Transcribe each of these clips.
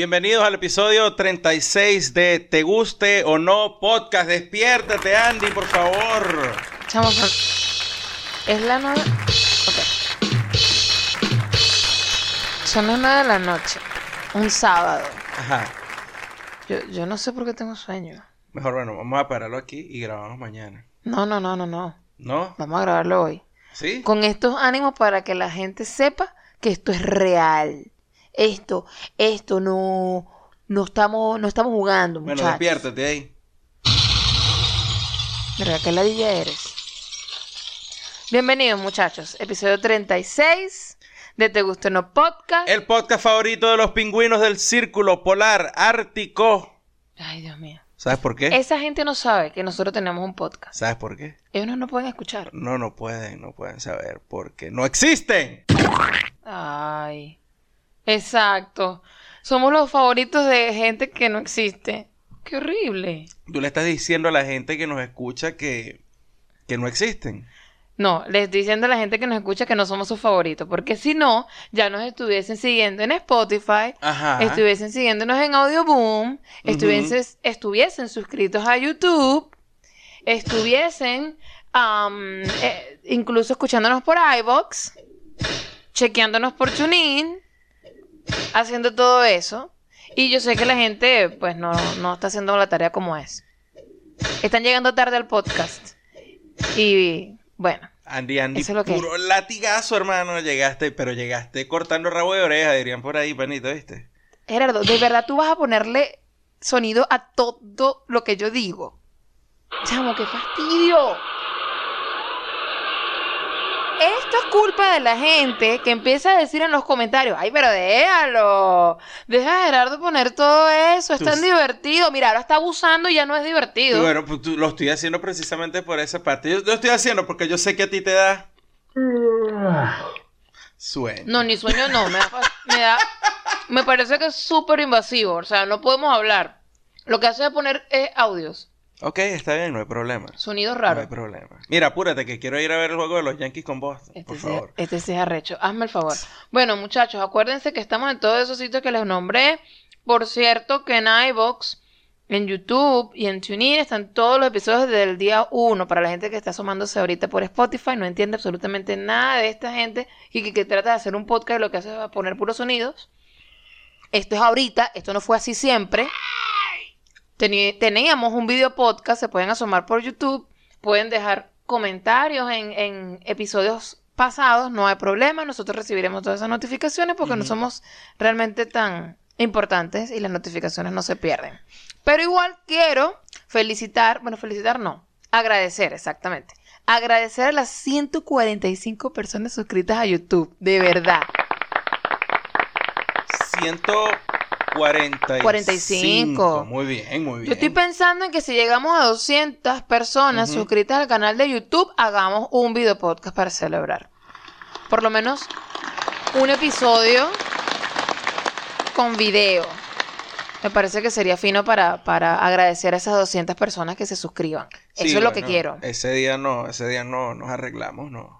Bienvenidos al episodio 36 de Te Guste o No Podcast. Despiértate, Andy, por favor. Chamo, es la nueve. Ok. Son las nueve de la noche. Un sábado. Ajá. Yo, yo no sé por qué tengo sueño. Mejor, bueno, vamos a pararlo aquí y grabamos mañana. No, no, no, no, no. ¿No? Vamos a grabarlo hoy. ¿Sí? Con estos ánimos para que la gente sepa que esto es real. Esto, esto no, no estamos, no estamos jugando, Bueno, muchachos. despiértate ahí. ¿Verdad que ladilla eres? Bienvenidos, muchachos. Episodio 36 de Te Gusta o No Podcast. El podcast favorito de los pingüinos del Círculo Polar Ártico. Ay, Dios mío. ¿Sabes por qué? Esa gente no sabe que nosotros tenemos un podcast. ¿Sabes por qué? Ellos no nos pueden escuchar. No, no pueden, no pueden saber porque no existen. Ay. Exacto. Somos los favoritos de gente que no existe. Qué horrible. Tú le estás diciendo a la gente que nos escucha que, que no existen. No, les estoy diciendo a la gente que nos escucha que no somos sus favoritos, porque si no, ya nos estuviesen siguiendo en Spotify, Ajá. estuviesen siguiéndonos en Audioboom, estuviesen, estuviesen suscritos a YouTube, estuviesen eh, incluso escuchándonos por iBox, chequeándonos por TuneIn, haciendo todo eso. Y yo sé que la gente, pues, no, no está haciendo la tarea como es. Están llegando tarde al podcast. Y bueno, Andy, Andy, Eso es lo que puro latigazo, hermano. Llegaste, pero llegaste cortando rabo de oreja, dirían por ahí, panito, ¿viste? Gerardo, ¿de verdad tú vas a ponerle sonido a todo lo que yo digo? Chamo, qué fastidio. Esto es culpa de la gente que empieza a decir en los comentarios, ay, pero déjalo, deja a Gerardo poner todo eso, es Tú tan divertido. Mira, ahora está abusando y ya no es divertido. bueno, pues tú- lo estoy haciendo precisamente por esa parte. Yo lo estoy haciendo porque yo sé que a ti te da sueño. No, ni sueño no, me da, fa- me da- me parece que es súper invasivo, o sea, no podemos hablar. Lo que hace es poner eh, audios, Ok, está bien, no hay problema. sonidos No hay raros. problema. Mira, apúrate que quiero ir a ver el juego de los Yankees con Boston, Este por sí, favor. este sí es arrecho. Hazme el favor. Bueno, muchachos, acuérdense que estamos en todos esos sitios que les nombré. Por cierto, que en iVoox, en YouTube y en TuneIn están todos los episodios del día 1. Para la gente que está asomándose ahorita por Spotify, no entiende absolutamente nada de esta gente y que, que trata de hacer un podcast y lo que hace es poner puros sonidos. Esto es ahorita, esto no fue así siempre. Teníamos un video podcast, se pueden asomar por YouTube, pueden dejar comentarios en, en episodios pasados, no hay problema, nosotros recibiremos todas esas notificaciones porque no somos realmente tan importantes y las notificaciones no se pierden. Pero igual quiero felicitar, bueno, felicitar no, agradecer exactamente. Agradecer a las 145 personas suscritas a YouTube, de verdad. 145. 45. Muy bien, muy bien. Yo estoy pensando en que si llegamos a 200 personas suscritas al canal de YouTube, hagamos un video podcast para celebrar. Por lo menos un episodio con video. Me parece que sería fino para, para agradecer a esas 200 personas que se suscriban. Sí, Eso es lo que quiero. Ese día no, ese día no nos arreglamos, no.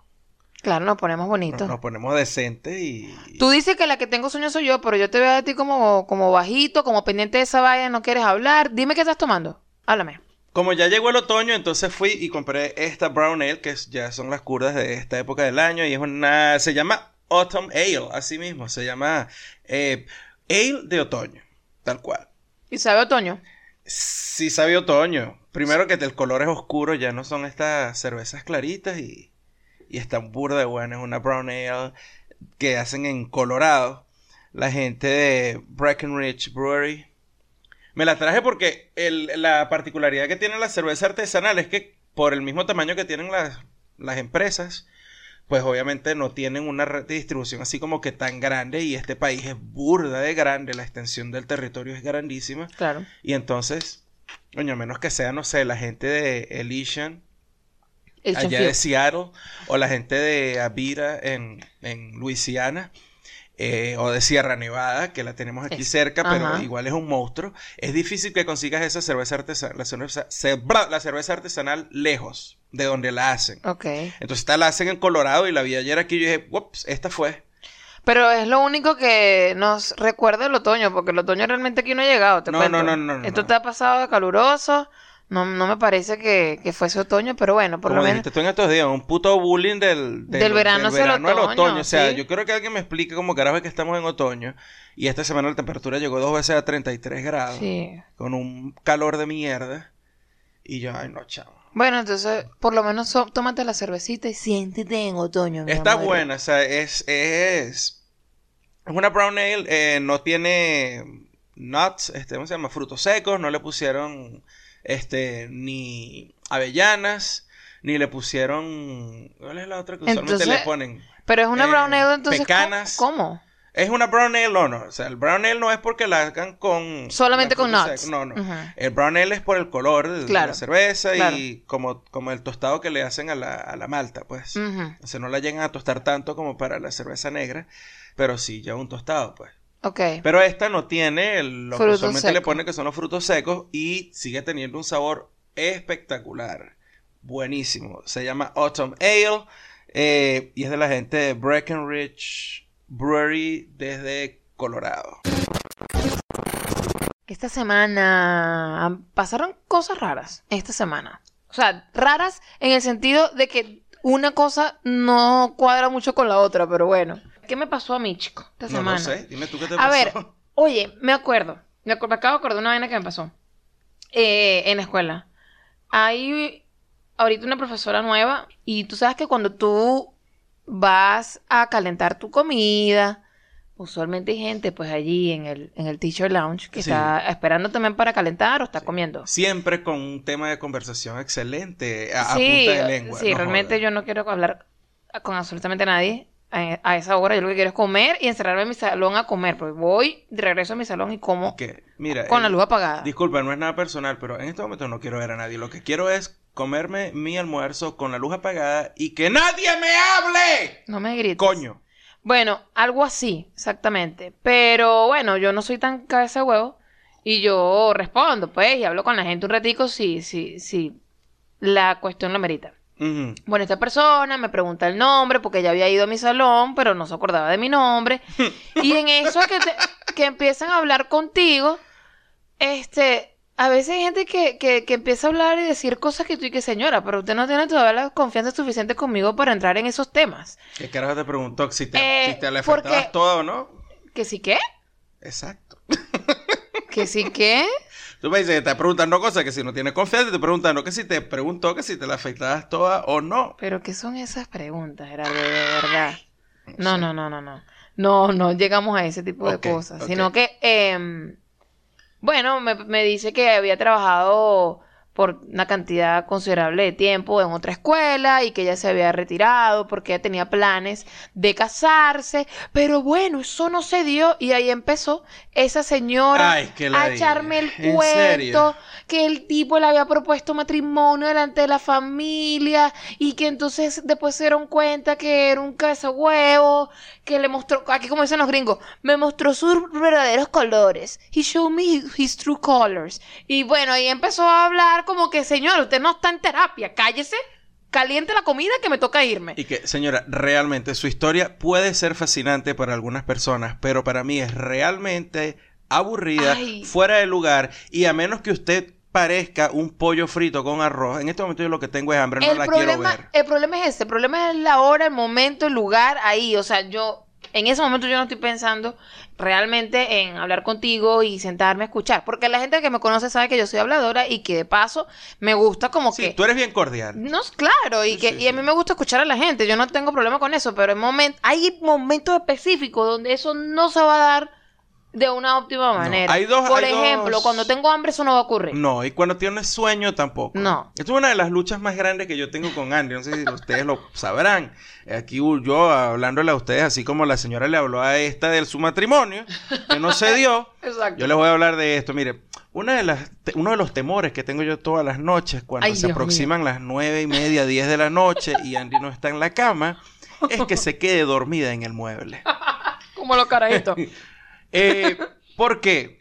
Claro, nos ponemos bonitos. nos ponemos decentes y. Tú dices que la que tengo sueño soy yo, pero yo te veo a ti como, como bajito, como pendiente de esa vaina, no quieres hablar. Dime qué estás tomando. Háblame. Como ya llegó el otoño, entonces fui y compré esta Brown Ale, que es- ya son las curdas de esta época del año, y es una. Se llama Autumn Ale, así mismo. Se llama eh, Ale de otoño, tal cual. ¿Y sabe otoño? Sí sabe otoño. Primero que el color es oscuro, ya no son estas cervezas claritas y, y están burda de buenas. Es una brown ale que hacen en Colorado. La gente de Breckenridge Brewery. Me la traje porque el- la particularidad que tiene la cerveza artesanal es que por el mismo tamaño que tienen las, las empresas, pues obviamente no tienen una red de distribución así como que tan grande y este país es burda de grande, la extensión del territorio es grandísima. Claro. Y entonces, coño, a menos que sea, no sé, la gente de Elysian, Allá de Seattle, o la gente de Avira en, en Luisiana, eh, o de Sierra Nevada, que la tenemos aquí Es- cerca, pero ajá. igual es un monstruo. Es difícil que consigas esa cerveza artesanal, la cerveza, la artesanal lejos de donde la hacen. Entonces esta la hacen en Colorado y la vi ayer aquí y yo dije, ups, esta fue. Pero es lo único que nos recuerda el otoño, porque el otoño realmente aquí no ha llegado, te No, no, no, no, no, Esto no. te ha pasado de caluroso, no, no me parece que, que fuese otoño, pero bueno, por Como lo menos... dijiste tú en estos días, un puto bullying del, Del verano hacia el al otoño, O sea, sí. yo quiero que alguien me explique cómo carajo que estamos en otoño y esta semana la temperatura llegó dos veces a 33 grados Sí. con un calor de mierda y yo, ay no, chavo. Bueno, entonces, por lo menos so- tómate la cervecita y siéntete en otoño, mi Está amor. buena, o sea, es, es, es una brown ale, eh, no tiene nuts, este, ¿cómo se llama? Frutos secos, no le pusieron, este, ni avellanas, ni le pusieron, ¿cuál es la otra que usualmente le ponen? Pero es una Eh, brown ale, entonces, ¿cómo- pecanas. ¿cómo? Es una brown ale, no, no, o sea, el brown ale no es porque la hagan con... Solamente la con nuts. seca, No, no. El brown ale es por el color de, Claro, la cerveza claro. y como, como el tostado que le hacen a la, a la malta, pues. Ujú. O sea, no la llegan a tostar tanto como para la cerveza negra, pero sí ya un tostado, pues. Ok. Pero esta no tiene lo que usualmente le ponen que son los frutos secos y sigue teniendo un sabor espectacular. Buenísimo. Se llama Autumn Ale eh, y es de la gente de Breckenridge Brewery desde Colorado. Esta semana pasaron cosas raras. Esta semana. O sea, raras en el sentido de que una cosa no cuadra mucho con la otra, pero bueno. ¿Qué me pasó a mí, chico, esta No semana? lo sé, dime tú qué te A pasó. ver, oye, me acuerdo. Me, acabo de acordar de una vaina que me pasó. Eh, en la escuela. Hay ahorita una profesora nueva y tú sabes que cuando tú vas a calentar tu comida, usualmente hay gente pues allí en el, en el teacher lounge que Sí. está esperando también para calentar o está comiendo. Siempre con un tema de conversación excelente a, a Sí, punta de lengua. sí, no realmente yo no quiero hablar con absolutamente nadie a, a esa hora. Yo lo que quiero es comer y encerrarme en mi salón a comer. Porque voy, de regreso a mi salón y como Que, mira, con la eh, luz apagada. Disculpa, no es nada personal, pero en este momento no quiero ver a nadie. Lo que quiero es comerme mi almuerzo con la luz apagada y que nadie me hable. No me grites. Coño. Bueno, algo así, exactamente. Pero bueno, yo no soy tan cabeza de huevo y yo respondo, pues, y hablo con la gente un ratico si, si, si la cuestión lo merita. Bueno, esta persona me pregunta el nombre porque ya había ido a mi salón, pero no se acordaba de mi nombre. Y en eso que, te- que empiezan a hablar contigo, este, a veces hay gente que, que, que empieza a hablar y decir cosas que tú y que señora, pero usted no tiene todavía la confianza suficiente conmigo para entrar en esos temas. ¿Qué carajo te preguntó si te, Eh, si te le porque- todo o no? ¿Que sí qué? Exacto. ¿Que sí qué? Tú me dices que te preguntando cosas que si no tienes confianza, te preguntando que si te preguntó que si te la afeitabas toda o no. Pero ¿qué son esas preguntas, Gerardo? De verdad. No, no, no, no, no. No, no llegamos a ese tipo de cosas. Sino que, em, bueno, me, me dice que había trabajado por una cantidad considerable de tiempo en otra escuela y que ella se había retirado porque ella tenía planes de casarse. Pero bueno, eso no se dio y ahí empezó esa señora Ay, que a echarme el ¿En cuento que el tipo le había propuesto matrimonio delante de la familia y que entonces después se dieron cuenta que era un huevo que le mostró, aquí como dicen los gringos, me mostró sus verdaderos colores. He showed me his true colors. Y bueno, ahí empezó a hablar como que, señor, usted no está en terapia, cállese, caliente la comida que me toca irme. Y que, señora, realmente su historia puede ser fascinante para algunas personas, pero para mí es realmente aburrida, Ay. fuera de lugar, y a menos que usted parezca un pollo frito con arroz, en este momento yo lo que tengo es hambre, no la quiero ver. el problema es este, el problema es la hora, el momento, el lugar, ahí, o sea, yo en ese momento yo no estoy pensando realmente en hablar contigo y sentarme a escuchar, porque la gente que me conoce sabe que yo soy habladora y que de paso me gusta como Sí, que tú eres bien cordial. no, claro, y, Sí, que, sí, y a mí me gusta escuchar a la gente, yo no tengo problema con eso, pero en momen- hay momentos específicos donde eso no se va a dar de una óptima manera. hay dos- Por hay ejemplo, dos- cuando tengo hambre eso no va a ocurrir. No, y cuando tienes sueño tampoco. No. Esto es una de las luchas más grandes que yo tengo con Andy. No sé si ustedes lo sabrán. Aquí yo hablándole a ustedes, así como la señora le habló a esta de su matrimonio, que no se dio. Exacto. Yo les voy a hablar de esto. Mire, una de las, uno de los temores que tengo yo todas las noches, cuando Ay, se Dios aproximan las nueve y media, diez de la noche y Andy no está en la cama, es que se quede dormida en el mueble. Como los carajitos. Eh, ¿Por qué?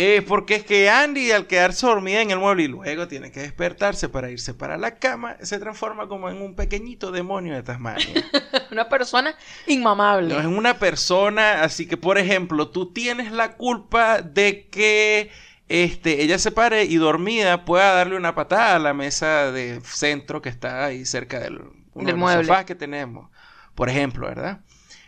Eh, porque es que Andy, al quedarse dormida en el mueble y luego tiene que despertarse para irse para la cama, se transforma como en un pequeñito demonio de Tasmania. Una persona inmamable. No es una persona, así que, por ejemplo, tú tienes la culpa de que este, ella se pare y dormida pueda darle una patada a la mesa de centro que está ahí cerca del, uno Del de los mueble. sofás que tenemos. Por ejemplo, ¿verdad?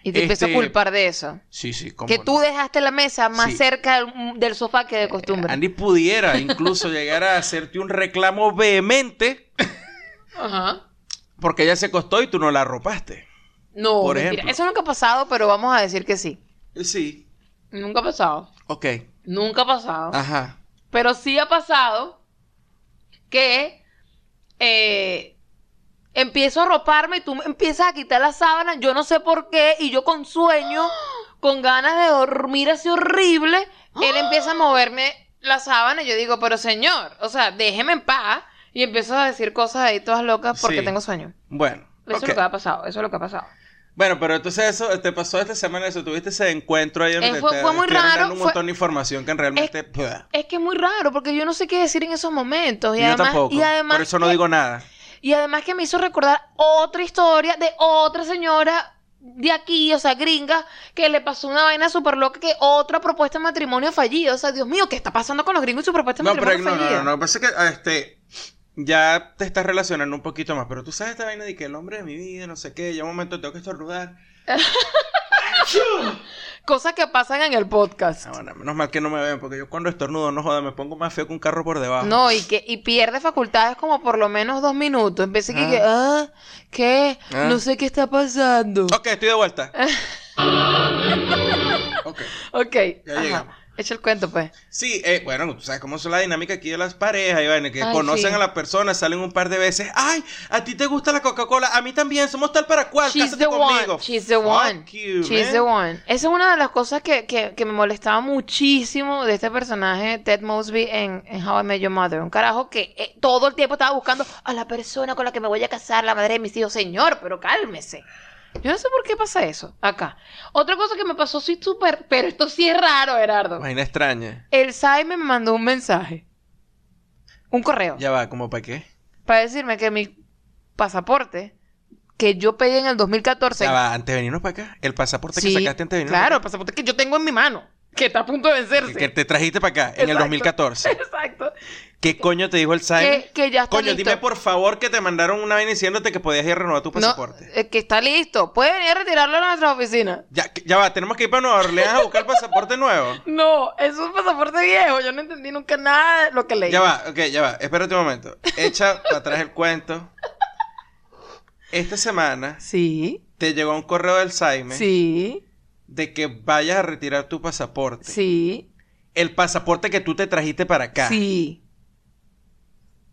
Y te empieza a Este, culpar de eso. Sí, sí, cómo Que no. tú dejaste la mesa más Sí. cerca del, sofá que de costumbre. Andy pudiera incluso llegar a hacerte un reclamo vehemente Ajá. porque ella se acostó y tú no la arropaste. No, Por mentira. ejemplo. Eso nunca ha pasado, pero vamos a decir que sí. Eh, Sí, Nunca ha pasado. ok. Nunca ha pasado. Ajá. Pero sí ha pasado que eh, empiezo a roparme y tú me empiezas a quitar la sábana, yo no sé por qué, y yo con sueño, con ganas de dormir así horrible, él empieza a moverme la sábana y yo digo, pero señor, o sea, déjeme en paz. Y empiezo a decir cosas ahí todas locas porque Sí. tengo sueño. Bueno. Eso es lo que ha pasado, eso es lo que ha pasado. Bueno, pero entonces eso te pasó esta semana, eso tuviste ese encuentro ahí donde Eh, fue- te fue muy raro, dando un fue- montón de información que realmente... Es que es muy raro porque yo no sé qué decir en esos momentos. Y Yo además, tampoco. y además Por eso no digo nada. Y además que me hizo recordar otra historia de otra señora de aquí, o sea, gringa, que le pasó una vaina súper loca, que otra propuesta de matrimonio fallida. O sea, Dios mío, ¿qué está pasando con los gringos y su propuesta de No, pero matrimonio no, no, fallida? no, no, pasa que este ya te estás relacionando un poquito más, pero tú sabes esta vaina de que el hombre de mi vida, no sé qué, ya un momento tengo que estornudar. Cosas que pasan en el podcast. Ah, bueno, menos mal que no me ven, porque yo cuando estornudo, no joda, me pongo más feo que un carro por debajo. No, y que y pierde facultades como por lo menos dos minutos. Empecé que, Ah. que, ah, ¿qué? Ah. No sé qué está pasando. Ok, estoy de vuelta. ok. Ok. Ya ajá. llegamos. Echa el cuento, pues. Sí, eh, bueno, tú sabes cómo es la dinámica aquí de las parejas, vaina, que Ay, conocen sí. a la persona, salen un par de veces. Ay, a ti te gusta la Coca-Cola, a mí también, somos tal para cual, She's cásate the conmigo. one. She's the Fuck one. you, She's man. the one. Esa es una de las cosas que, que, que me molestaba muchísimo de este personaje, Ted Mosby, en, en How I Met Your Mother. Un carajo que eh, todo el tiempo estaba buscando a la persona con la que me voy a casar, la madre de mis hijos. Señor, pero cálmese. Yo no sé por qué pasa eso acá. Otra cosa que me pasó, sí, súper, pero esto sí es raro, Gerardo. Vaina extraña. El Saime me mandó un mensaje. Un correo. Ya va, ¿cómo para qué? Para decirme que mi pasaporte, que yo pedí en el 2014, Ya va, antes de venirnos para acá. El pasaporte que sacaste antes de venirnos Claro, el pasaporte que yo tengo en mi mano, que está a punto de vencerse. Que, que te trajiste para acá, en el Exacto. 2014. Exacto. ¿Qué coño te dijo el Simon? Que, que ya está Coño, listo. dime por favor que te mandaron una vaina diciéndote que podías ir a renovar tu No, pasaporte. eh, que está listo. Puede venir a retirarlo a nuestra oficina. Ya, ya va, tenemos que ir para Nueva Orleans a buscar el pasaporte nuevo. No, es un pasaporte viejo. Yo no entendí nunca nada de lo que leí. Ya va, ok, ya va. Espérate un momento. Echa para atrás el cuento. Esta semana Sí, te llegó un correo del Saime sí, de que vayas a retirar tu pasaporte. sí, El pasaporte que tú te trajiste para acá. sí.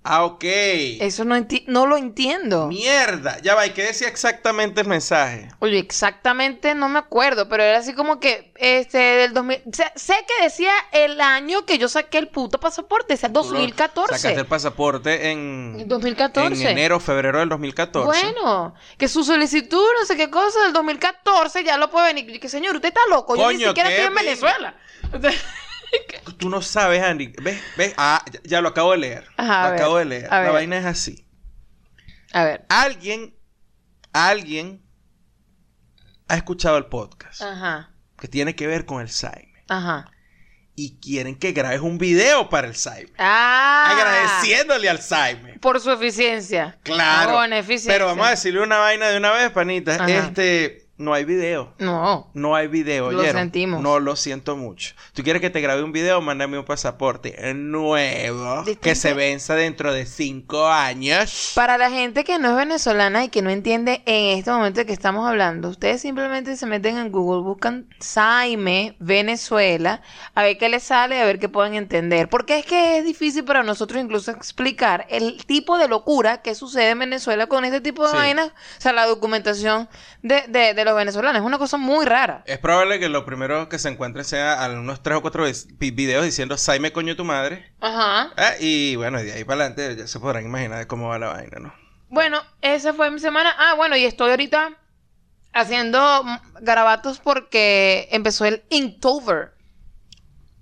Ah, ok. Eso no, enti- no lo entiendo. Mierda. Ya va, ¿y qué decía exactamente el mensaje? Oye, exactamente no me acuerdo, pero era así como que, este, del 2000... Sé, sé que decía el año que yo saqué el puto pasaporte, o sea, Tú lo 2014. Sacaste el pasaporte en, En 2014. en enero, febrero del 2014. Bueno, que su solicitud, no sé qué cosa, del 2014 ya lo puede venir. Y que señor, usted está loco, yo ni Coño, siquiera estoy en. Venezuela. Tú no sabes, Andy. ¿Ves? ¿Ves? Ah, ya, ya lo acabo de leer. Ajá, lo ver, acabo de leer. La ver. vaina es así. A ver. Alguien, alguien ha escuchado el podcast Ajá, que tiene que ver con el Saime. ajá. Y quieren que grabes un video para el Saime. Ah. Agradeciéndole al Saime. Por su eficiencia. Claro. Con eficiencia. Pero vamos a decirle una vaina de una vez, panita. Ajá. Este, no hay video. No. No hay video, Lo ¿oyeron? sentimos. No lo siento mucho. ¿Tú quieres que te grabe un video? Mándame un pasaporte nuevo Distinto. que se venza dentro de cinco años. Para la gente que no es venezolana y que no entiende en este momento de que estamos hablando, ustedes simplemente se meten en Google, buscan Saime Venezuela, a ver qué les sale, a ver qué pueden entender. Porque es que es difícil para nosotros incluso explicar el tipo de locura que sucede en Venezuela con este tipo de Sí. vainas. O sea, la documentación de, de, de los venezolanos. Es una cosa muy rara. Es probable que lo primero que se encuentre sea a unos tres o cuatro videos diciendo Saime coño tu madre. Ajá. Ah, y bueno, de ahí para adelante ya se podrán imaginar de cómo va la vaina, ¿no? Bueno, esa fue mi semana. Ah, bueno, y estoy ahorita haciendo garabatos porque empezó el Inktober.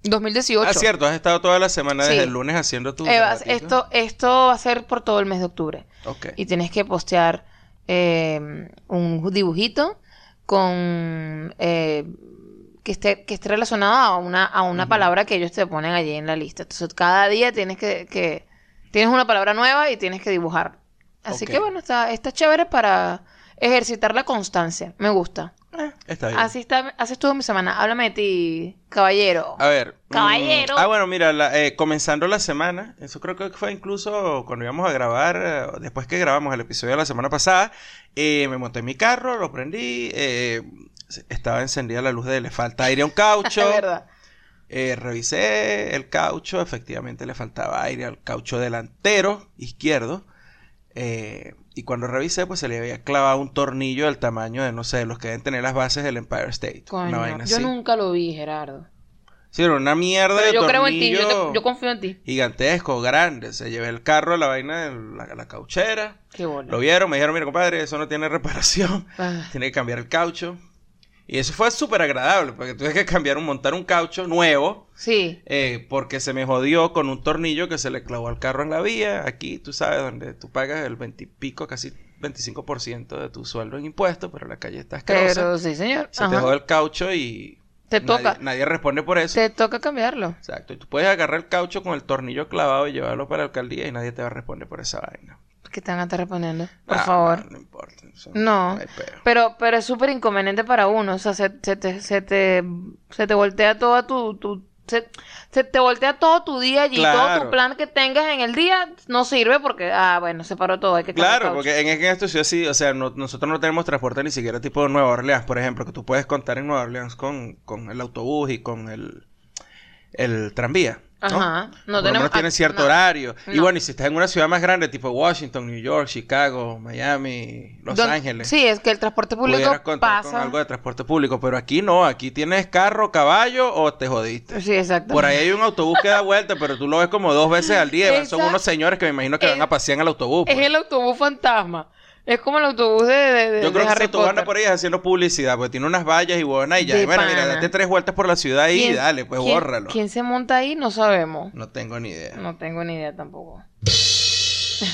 2018. Ah, cierto, has estado toda la semana desde Sí. el lunes haciendo tu. Eh, esto, esto va a ser por todo el mes de octubre. Ok. Y tienes que postear eh, un dibujito con eh, que esté, que esté relacionado a una, a una palabra que ellos te ponen allí en la lista. Entonces, cada día tienes que, que tienes una palabra nueva y tienes que dibujar. Así que bueno, está, está chévere para ejercitar la constancia. Me gusta. Está bien. Así está, así estuvo mi semana. Háblame de ti, caballero. A ver. mm, Caballero. ah, bueno, mira, la- eh, comenzando la semana, eso creo que fue incluso cuando íbamos a grabar, eh, después que grabamos el episodio de la semana pasada, eh, me monté en mi carro, lo prendí, eh, estaba encendida la luz de le falta aire a un caucho. Es verdad. Eh, revisé el caucho, efectivamente le faltaba aire al caucho delantero izquierdo. eh, y cuando revisé, pues se le había clavado un tornillo del tamaño de, no sé, los que deben tener las bases del Empire State. Coño, una vaina yo así. nunca lo vi, Gerardo. Sí, era una mierda Pero de yo creo en ti, yo, tornillo te- yo confío en ti. gigantesco, grande. Se llevé el carro a la vaina de la, la cauchera. Qué bueno. Lo vieron, me dijeron, mira, compadre, eso no tiene reparación. Ah. Tiene que cambiar el caucho. Y eso fue súper agradable, porque tuve que cambiar un, montar un caucho nuevo. Sí. Eh, porque se me jodió con un tornillo que se le clavó al carro en la vía. Aquí, tú sabes, donde tú pagas el 20 y pico, casi 25% de tu sueldo en impuestos, pero la calle está asquerosa. Pero sí, señor. Se te Ajá. jode el caucho y Te nadie, toca. nadie responde por eso. Te toca cambiarlo. Exacto. Y tú puedes agarrar el caucho con el tornillo clavado y llevarlo para la alcaldía y nadie te va a responder por esa vaina. ¿Qué te van a estar respondiendo? Por Ah, favor. No, no importa. eso No. Pero, pero es súper inconveniente para uno. O sea, se, se te, se te, se te voltea toda tu, tu se, se te voltea todo tu día allí, todo tu plan que tengas en el día no sirve porque, ah, bueno, se paró todo, hay que Claro, porque en, en esta ciudad sí, o sea, no- nosotros no tenemos transporte ni siquiera tipo de Nueva Orleans, por ejemplo, que tú puedes contar en Nueva Orleans con, con el autobús y con el, el tranvía. ¿No? Ajá. No Por lo tenemos- ah, cierto no. horario. Y No. bueno, y si estás en una ciudad más grande, tipo Washington, New York, Chicago, Miami, Los Don- Ángeles. Sí, es que el transporte público contar con pasa. algo de transporte público, pero aquí no, aquí tienes carro, caballo o te jodiste. Sí, exacto. Por ahí hay un autobús que da vuelta, pero tú lo ves como dos veces al día. Son unos señores que me imagino que van a pasear en el autobús. Es pues. el autobús fantasma. Es como el autobús de, de, de- Yo de creo que Harry anda Potter. por ahí haciendo publicidad, porque tiene unas vallas y buenas y ya. De bueno, mira, date tres vueltas por la ciudad ahí y ¿Quién- dale, pues quién- bórralo. ¿Quién se monta ahí? No sabemos. No tengo ni idea. No tengo ni idea tampoco.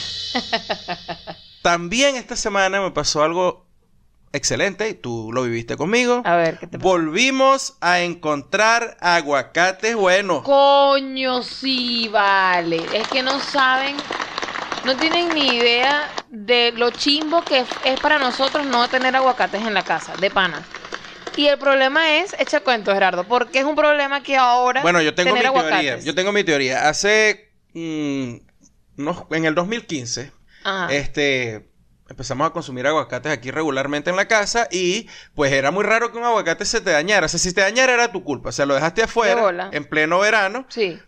También esta semana me pasó algo excelente y tú lo viviste conmigo. A ver, ¿qué te pasa? Volvimos a encontrar aguacates buenos. Coño, sí, vale. Es que no saben, no tienen ni idea de lo chimbo que es, para nosotros no tener aguacates en la casa, de pana. Y el problema es, echa cuento, Gerardo, porque es un problema que ahora Bueno, yo tengo mi teoría. Yo tengo mi teoría. Hace mm, en el 2015, Ajá. este empezamos a consumir aguacates aquí regularmente en la casa y pues era muy raro que un aguacate se te dañara. O sea, si te dañara era tu culpa. O sea, lo dejaste De afuera en pleno verano. Sí.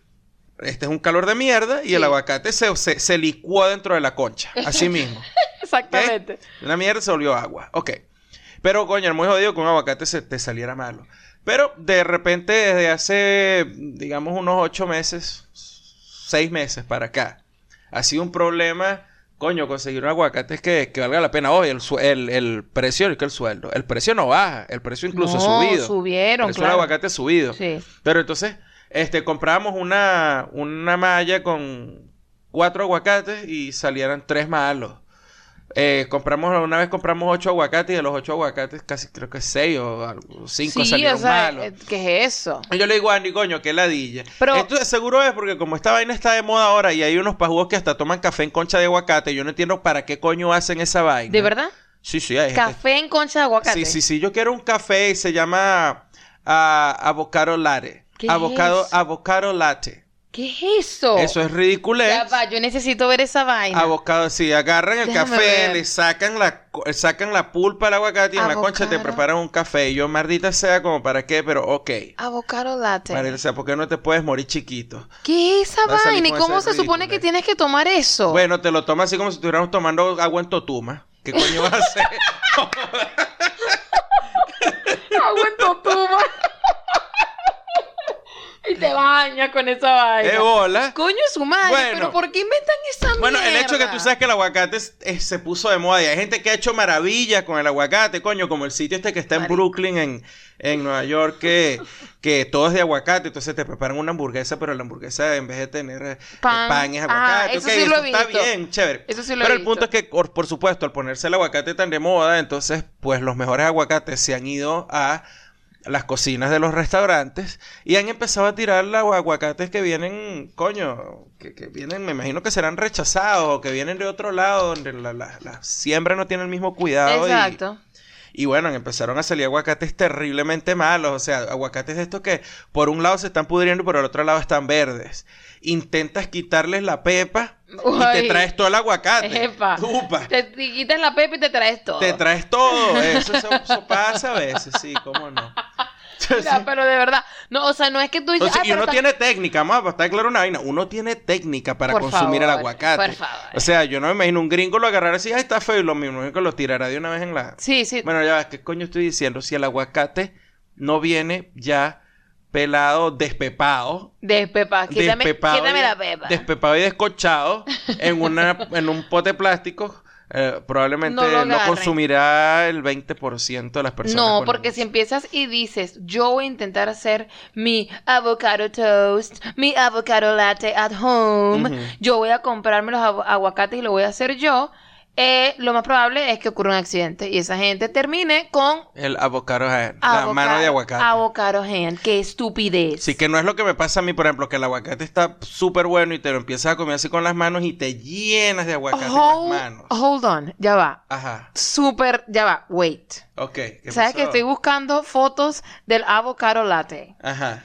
Este es un calor de mierda y Sí. el aguacate se, se, se licuó dentro de la concha. Así mismo. Exactamente. Una mierda se volvió agua. Ok. Pero, coño, es muy jodido que un aguacate se te saliera malo. Pero de repente, desde hace, digamos, unos ocho meses, seis meses para acá, ha sido un problema, coño, conseguir un aguacate que, que valga la pena. Hoy el, el, el precio es que el sueldo. El precio no baja, el precio incluso No, ha subido. subieron, el precio claro. aguacate ha subido. Sí. Pero entonces, este, compramos una, una malla con cuatro aguacates y salieran tres malos. Eh, compramos, una vez compramos ocho aguacates y de los ocho aguacates casi creo que seis o algo, cinco Sí, salieron o sea, malos. eh, ¿qué es eso? Y yo le digo a Andy, coño, qué ladilla. Pero- Esto seguro es porque como esta vaina está de moda ahora y hay unos pajugos que hasta toman café en concha de aguacate, yo no entiendo para qué coño hacen esa vaina. ¿De verdad? Sí, sí, hay gente- Café en concha de aguacate. Sí, sí, sí. Yo quiero un café y se llama ah, avocado latte. ¿Qué es avocado, eso? avocado latte. ¿Qué es eso? Eso es ridículo. Ya va, yo necesito ver esa vaina. Avocado, sí, agarran el Déjame café, ver. le sacan la, sacan la pulpa al aguacate y en la concha te preparan un café. Y yo, maldita sea, como para qué, pero ok. Avocado latte. Maldita sea, ¿por qué no te puedes morir chiquito? ¿Qué es esa vaina? ¿Y cómo se supone que tienes que tomar eso? Bueno, te lo tomas así como si estuviéramos tomando agua en totuma. ¿Qué coño vas a hacer? Agua en Totuma. Y te bañas con esa vaina. ¡Qué bola! Coño es su madre, Bueno. pero ¿por qué inventan esa Bueno, mierda? el hecho que tú sabes que el aguacate es- es- se puso de moda y hay gente que ha hecho maravillas con el aguacate, coño, como el sitio este que está en. Brooklyn, en, en Nueva York, que, que todo es de aguacate, entonces te preparan una hamburguesa, pero la hamburguesa en vez de tener eh, Pan. pan, es Ajá, aguacate. eso sí lo he está visto. bien, chévere. Eso sí lo he pero el visto. punto es que, por, por supuesto, al ponerse el aguacate tan de moda, entonces, pues los mejores aguacates se han ido a las cocinas de los restaurantes y han empezado a tirar los aguacates que vienen, coño, que, que vienen, me imagino que serán rechazados o que vienen de otro lado donde la, la- la siembra no tiene el mismo cuidado. y- Exacto. Y, bueno, empezaron a salir aguacates terriblemente malos, o sea, aguacates de estos que por un lado se están pudriendo y por el otro lado están verdes. Intentas quitarles la pepa y te traes todo el aguacate. Epa. Upa. Te, te quitas la pepa y te traes todo. Te traes todo. Eso, eso- eso pasa a veces, sí, cómo no. Mira, pero de verdad. No, o sea, no es que tú dices. Entonces, "Ah, y uno está- tiene técnica, vamos a estar claro una vaina. Uno tiene técnica para Por consumir el aguacate. por favor. O sea, yo no me imagino un gringo lo agarrara así, ah, está feo, y lo mismo que lo tirara de una vez en la. Sí, sí. Bueno, ya, ves, ¿qué coño estoy diciendo? Si el aguacate no viene ya pelado, despepado. Quítame, despepado quítame y- la pepa. Despepado y descochado en, una, en un pote de plástico. Eh, probablemente No consumirá el 20% de las personas. No, porque si empiezas y dices, yo voy a intentar hacer mi avocado toast, mi avocado latte at home, yo voy a comprarme los agu- aguacates y lo voy a hacer yo, eh, lo más probable es que ocurra un accidente y esa gente termine con El avocado hand, la mano de aguacate. Avocado hand, qué estupidez. Sí, que no es lo que me pasa a mí, por ejemplo, que el aguacate está súper bueno y te lo empiezas a comer así con las manos y te llenas de aguacate hold, en las manos. hold on, ya va. Ajá, Súper, ya va, wait. ok. ¿qué ¿Sabes que pasó? estoy buscando fotos del avocado latte? Ajá.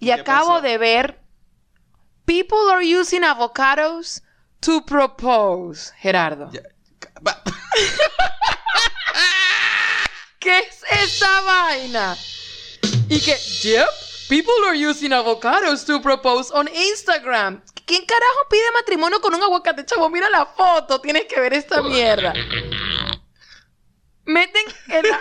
Y ¿Qué acabo pasó? de ver People are using avocados to propose. Gerardo. Ya. ¿Qué es esa vaina? Y que, yep, people are using avocados to propose on Instagram. ¿Quién carajo pide matrimonio con un aguacate, chavo? Mira la foto, tienes que ver esta mierda. Meten sea,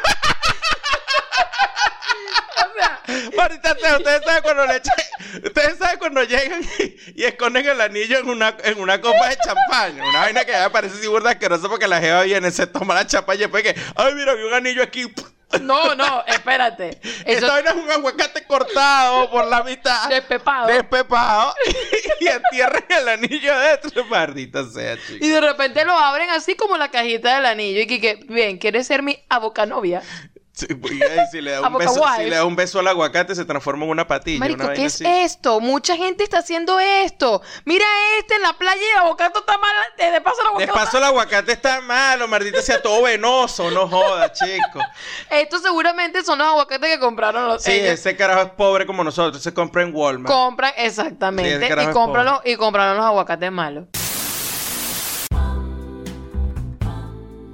Marita, sea, ustedes saben cuando le echan- ustedes saben cuando llegan y, y esconden el anillo en una, en una copa de champaña. Una vaina que ya parece así burda asquerosa porque la jeva viene, se toma la champaña y después que, ay, mira, vi un anillo aquí. no, no, espérate. Eso Esta vaina es un aguacate cortado por la mitad. despepado. Despepado. y entierran el anillo adentro. Maldita sea, chico. Y de repente lo abren así como la cajita del anillo. Y que, bien, ¿quieres ser mi abocanovia? Sí, y ahí si, le da un beso, si le da un beso al aguacate, se transforma en una patilla. Marico, una ¿qué es así. esto? Mucha gente está haciendo esto. Mira este en la playa y el aguacate está mal. De de paso el De aguacate paso, el aguacate está malo, maldita sea, todo venoso, no joda, chico. Estos seguramente son los aguacates que compraron los Sí, ellos. ese carajo es pobre como nosotros, se compra en Walmart. Compran, exactamente. y, compran los, y compraron los aguacates malos.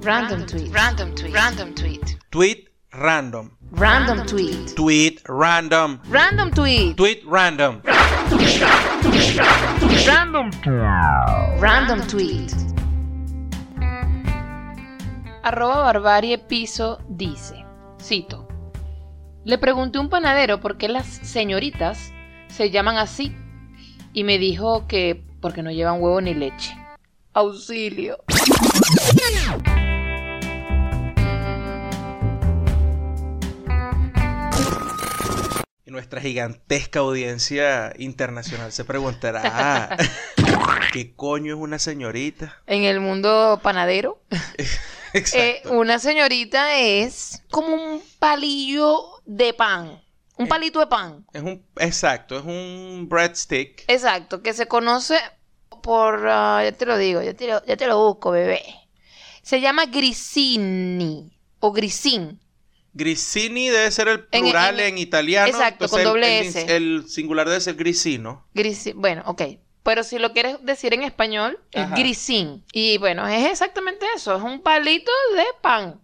Random tweet. Random tweet. Random tweet. Tweet random. Random tweet. Tweet random. Random tweet. Tweet random. Random. Random tweet. Arroba barbarie piso dice, cito, le pregunté a un panadero por qué las señoritas se llaman así y me dijo que porque no llevan huevo ni leche. Auxilio. Nuestra gigantesca audiencia internacional se preguntará, "Ah, ¿qué coño es una señorita? En el mundo panadero, eh, Exacto. una señorita es como un palillo de pan, un Eh. palito de pan. Es un, exacto, es un breadstick. Exacto, que se conoce por, ah, ya te lo digo, ya te lo, ya te lo busco, bebé. Se llama grissini o grisin. Grissini debe ser el plural en, en- italiano. exacto, con el- doble el, S. El singular debe ser grisino. Grisi- bueno, ok. Pero si lo quieres decir en español, es Ajá. grisin. Y bueno, es exactamente eso. Es un palito de pan.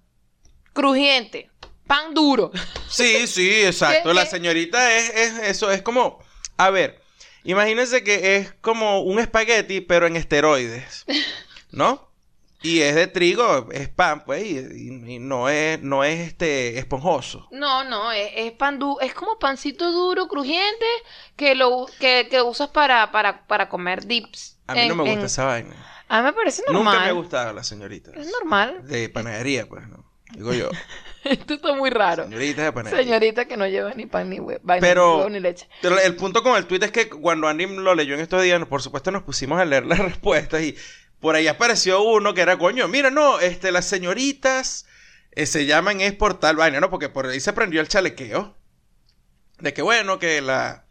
Crujiente. Pan duro. Sí, sí, exacto. ¿Qué- La señorita es, es eso, es como, a ver, imagínense que es como un espagueti, pero en esteroides, ¿no? Y es de trigo, es pan, pues, y, no es, no es este esponjoso. No, no, es, es pan du- es como pancito duro, crujiente, que lo que, que usas para, para, para comer dips. A mí no me gusta en- esa vaina. A mí me parece normal. Nunca me ha gustado la señorita. Es normal. De panadería, pues, ¿no? Digo yo. Esto está muy raro. Señorita de panadería. Señorita que no lleva ni pan ni huevo, Pero- ni, huevo, ni leche. Pero el punto con el tweet es que cuando Andy lo leyó en estos días, por supuesto nos pusimos a leer las respuestas y por ahí apareció uno que era, coño, mira, no, este, las señoritas eh, se llaman es por tal vaina, ¿no? Porque por ahí se prendió el chalequeo. De que bueno, que la...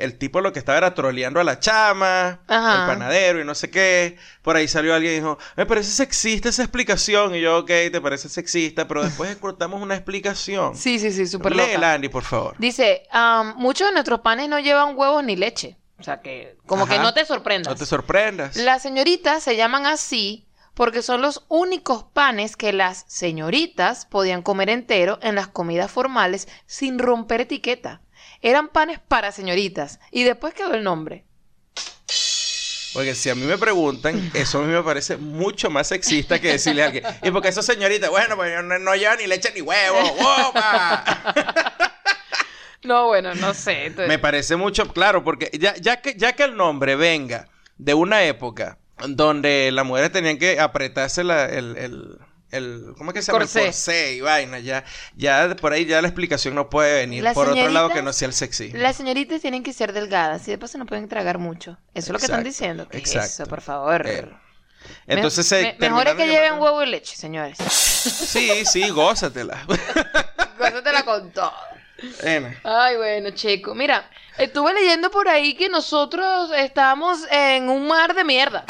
El tipo lo que estaba era troleando a la chama, Ajá. el panadero y no sé qué. Por ahí salió alguien y dijo, me parece sexista esa explicación. Y yo, ok, te parece sexista, pero después encontramos una explicación. Sí, sí, sí, súper Léela, loca. Andy, por favor. Dice, am, muchos de nuestros panes no llevan huevos ni leche. O sea que, como que no te sorprendas. No te sorprendas. Las señoritas se llaman así porque son los únicos panes que las señoritas podían comer entero en las comidas formales sin romper etiqueta. Eran panes para señoritas y después quedó el nombre. Porque si a mí me preguntan, eso a mí me parece mucho más sexista que decirle a alguien. Y porque eso señorita, bueno, pues no, no lleva ni leche ni huevo. ¡Wopa! No, bueno, no sé. entonces- me parece mucho, claro, porque ya, ya, que, ya que el nombre venga de una época donde las mujeres tenían que apretarse la- el, el, el- ¿cómo es que se llama? Corsé. El corsé y vaina, ya, ya por ahí ya la explicación no puede venir Las por otro lado que no sea el sexismo. Las señoritas tienen que ser delgadas y de paso no pueden tragar mucho. Eso es lo que están diciendo. ¿Qué es exacto. eso, por favor? Eh, Me- Entonces se me- mejor es que lleven llamando- huevo y leche, señores. Sí, sí, gózatela. Gózatela con todo. Ay, bueno, chico. Mira, estuve leyendo por ahí que nosotros estamos en un mar de mierda.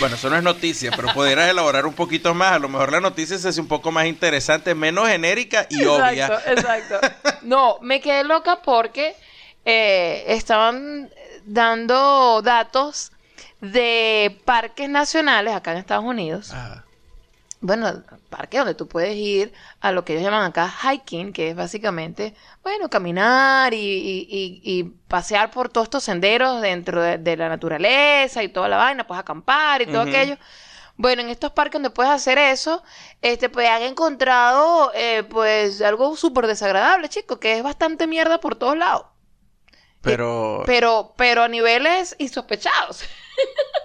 Bueno, eso no es noticia, pero pudieras elaborar un poquito más. A lo mejor la noticia se hace un poco más interesante, menos genérica y obvia. Exacto, exacto. No, me quedé loca porque eh, estaban dando datos de parques nacionales acá en Estados Unidos. Ajá. Bueno, parques donde tú puedes ir a lo que ellos llaman acá hiking, que es básicamente, bueno, caminar y, y- y- y pasear por todos estos senderos dentro de, de la naturaleza y toda la vaina, pues acampar y todo aquello. Bueno, en estos parques donde puedes hacer eso, este, pues han encontrado, eh, pues, algo súper desagradable, chicos, que es bastante mierda por todos lados. Pero. Pero, pero a niveles insospechados.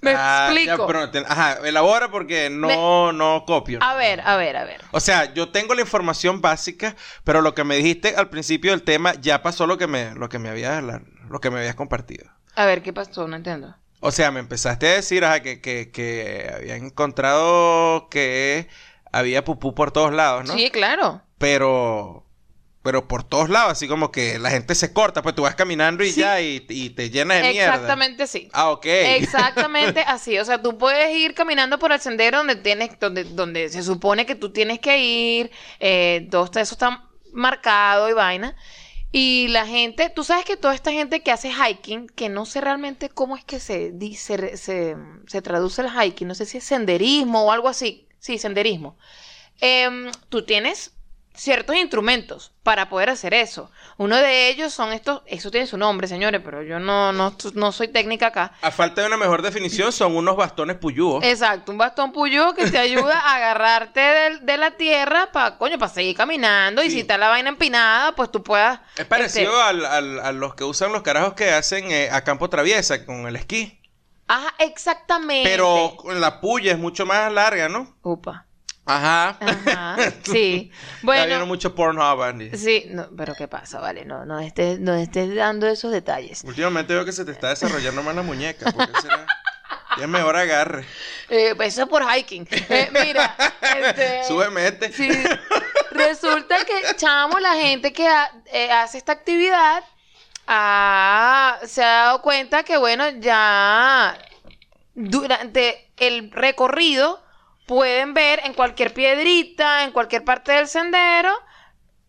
Me Ah, ya, explico. pero te- ajá, elabora porque no, no copio. A ver, a ver, a ver. O sea, yo tengo la información básica, pero lo que me dijiste al principio del tema ya pasó lo que me, lo que me habías, lo que me habías compartido. A ver, ¿qué pasó? No entiendo. O sea, me empezaste a decir ajá, que, que, que habían encontrado que había pupú por todos lados, ¿no? Sí, claro. Pero, pero por todos lados, así como que la gente se corta, pues tú vas caminando y Sí. ya, y, y te llenas de mierda. Exactamente sí. Ah, ok. Exactamente así. O sea, tú puedes ir caminando por el sendero donde tienes, donde, donde se supone que tú tienes que ir. Eh, todo eso está marcado y vaina. Y la gente, tú sabes que toda esta gente que hace hiking, que no sé realmente cómo es que se dice, se, se traduce el hiking, no sé si es senderismo o algo así. Sí, senderismo. Em, tú tienes ciertos instrumentos para poder hacer eso. Uno de ellos son estos, eso tiene su nombre, señores, pero yo no, no, no soy técnica acá. A falta de una mejor definición, son unos bastones puyúos. Exacto, un bastón puyú que te ayuda a agarrarte del- de, la tierra para, coño, para seguir caminando. Y si está la vaina empinada, pues tú puedas. Es parecido este, al- al- a los que usan los carajos que hacen eh, a campo traviesa con el esquí. Ajá, exactamente. Pero la puya es mucho más larga, ¿no? Upa. Ajá. Ajá. Sí. Está viendo Bueno. mucho Pornhub, Andy. Sí, no, pero ¿qué pasa? Vale, no, no estés, no estés dando esos detalles. Últimamente veo que se te está desarrollando más la muñeca. ¿Por qué será? Tienes mejor agarre. Eh, pues eso es por hiking. Eh, mira, este, Súbeme este. Sí. Resulta que, chamo, la gente que ha- eh, hace esta actividad ah, se ha dado cuenta que, bueno, ya durante el recorrido pueden ver en cualquier piedrita, en cualquier parte del sendero,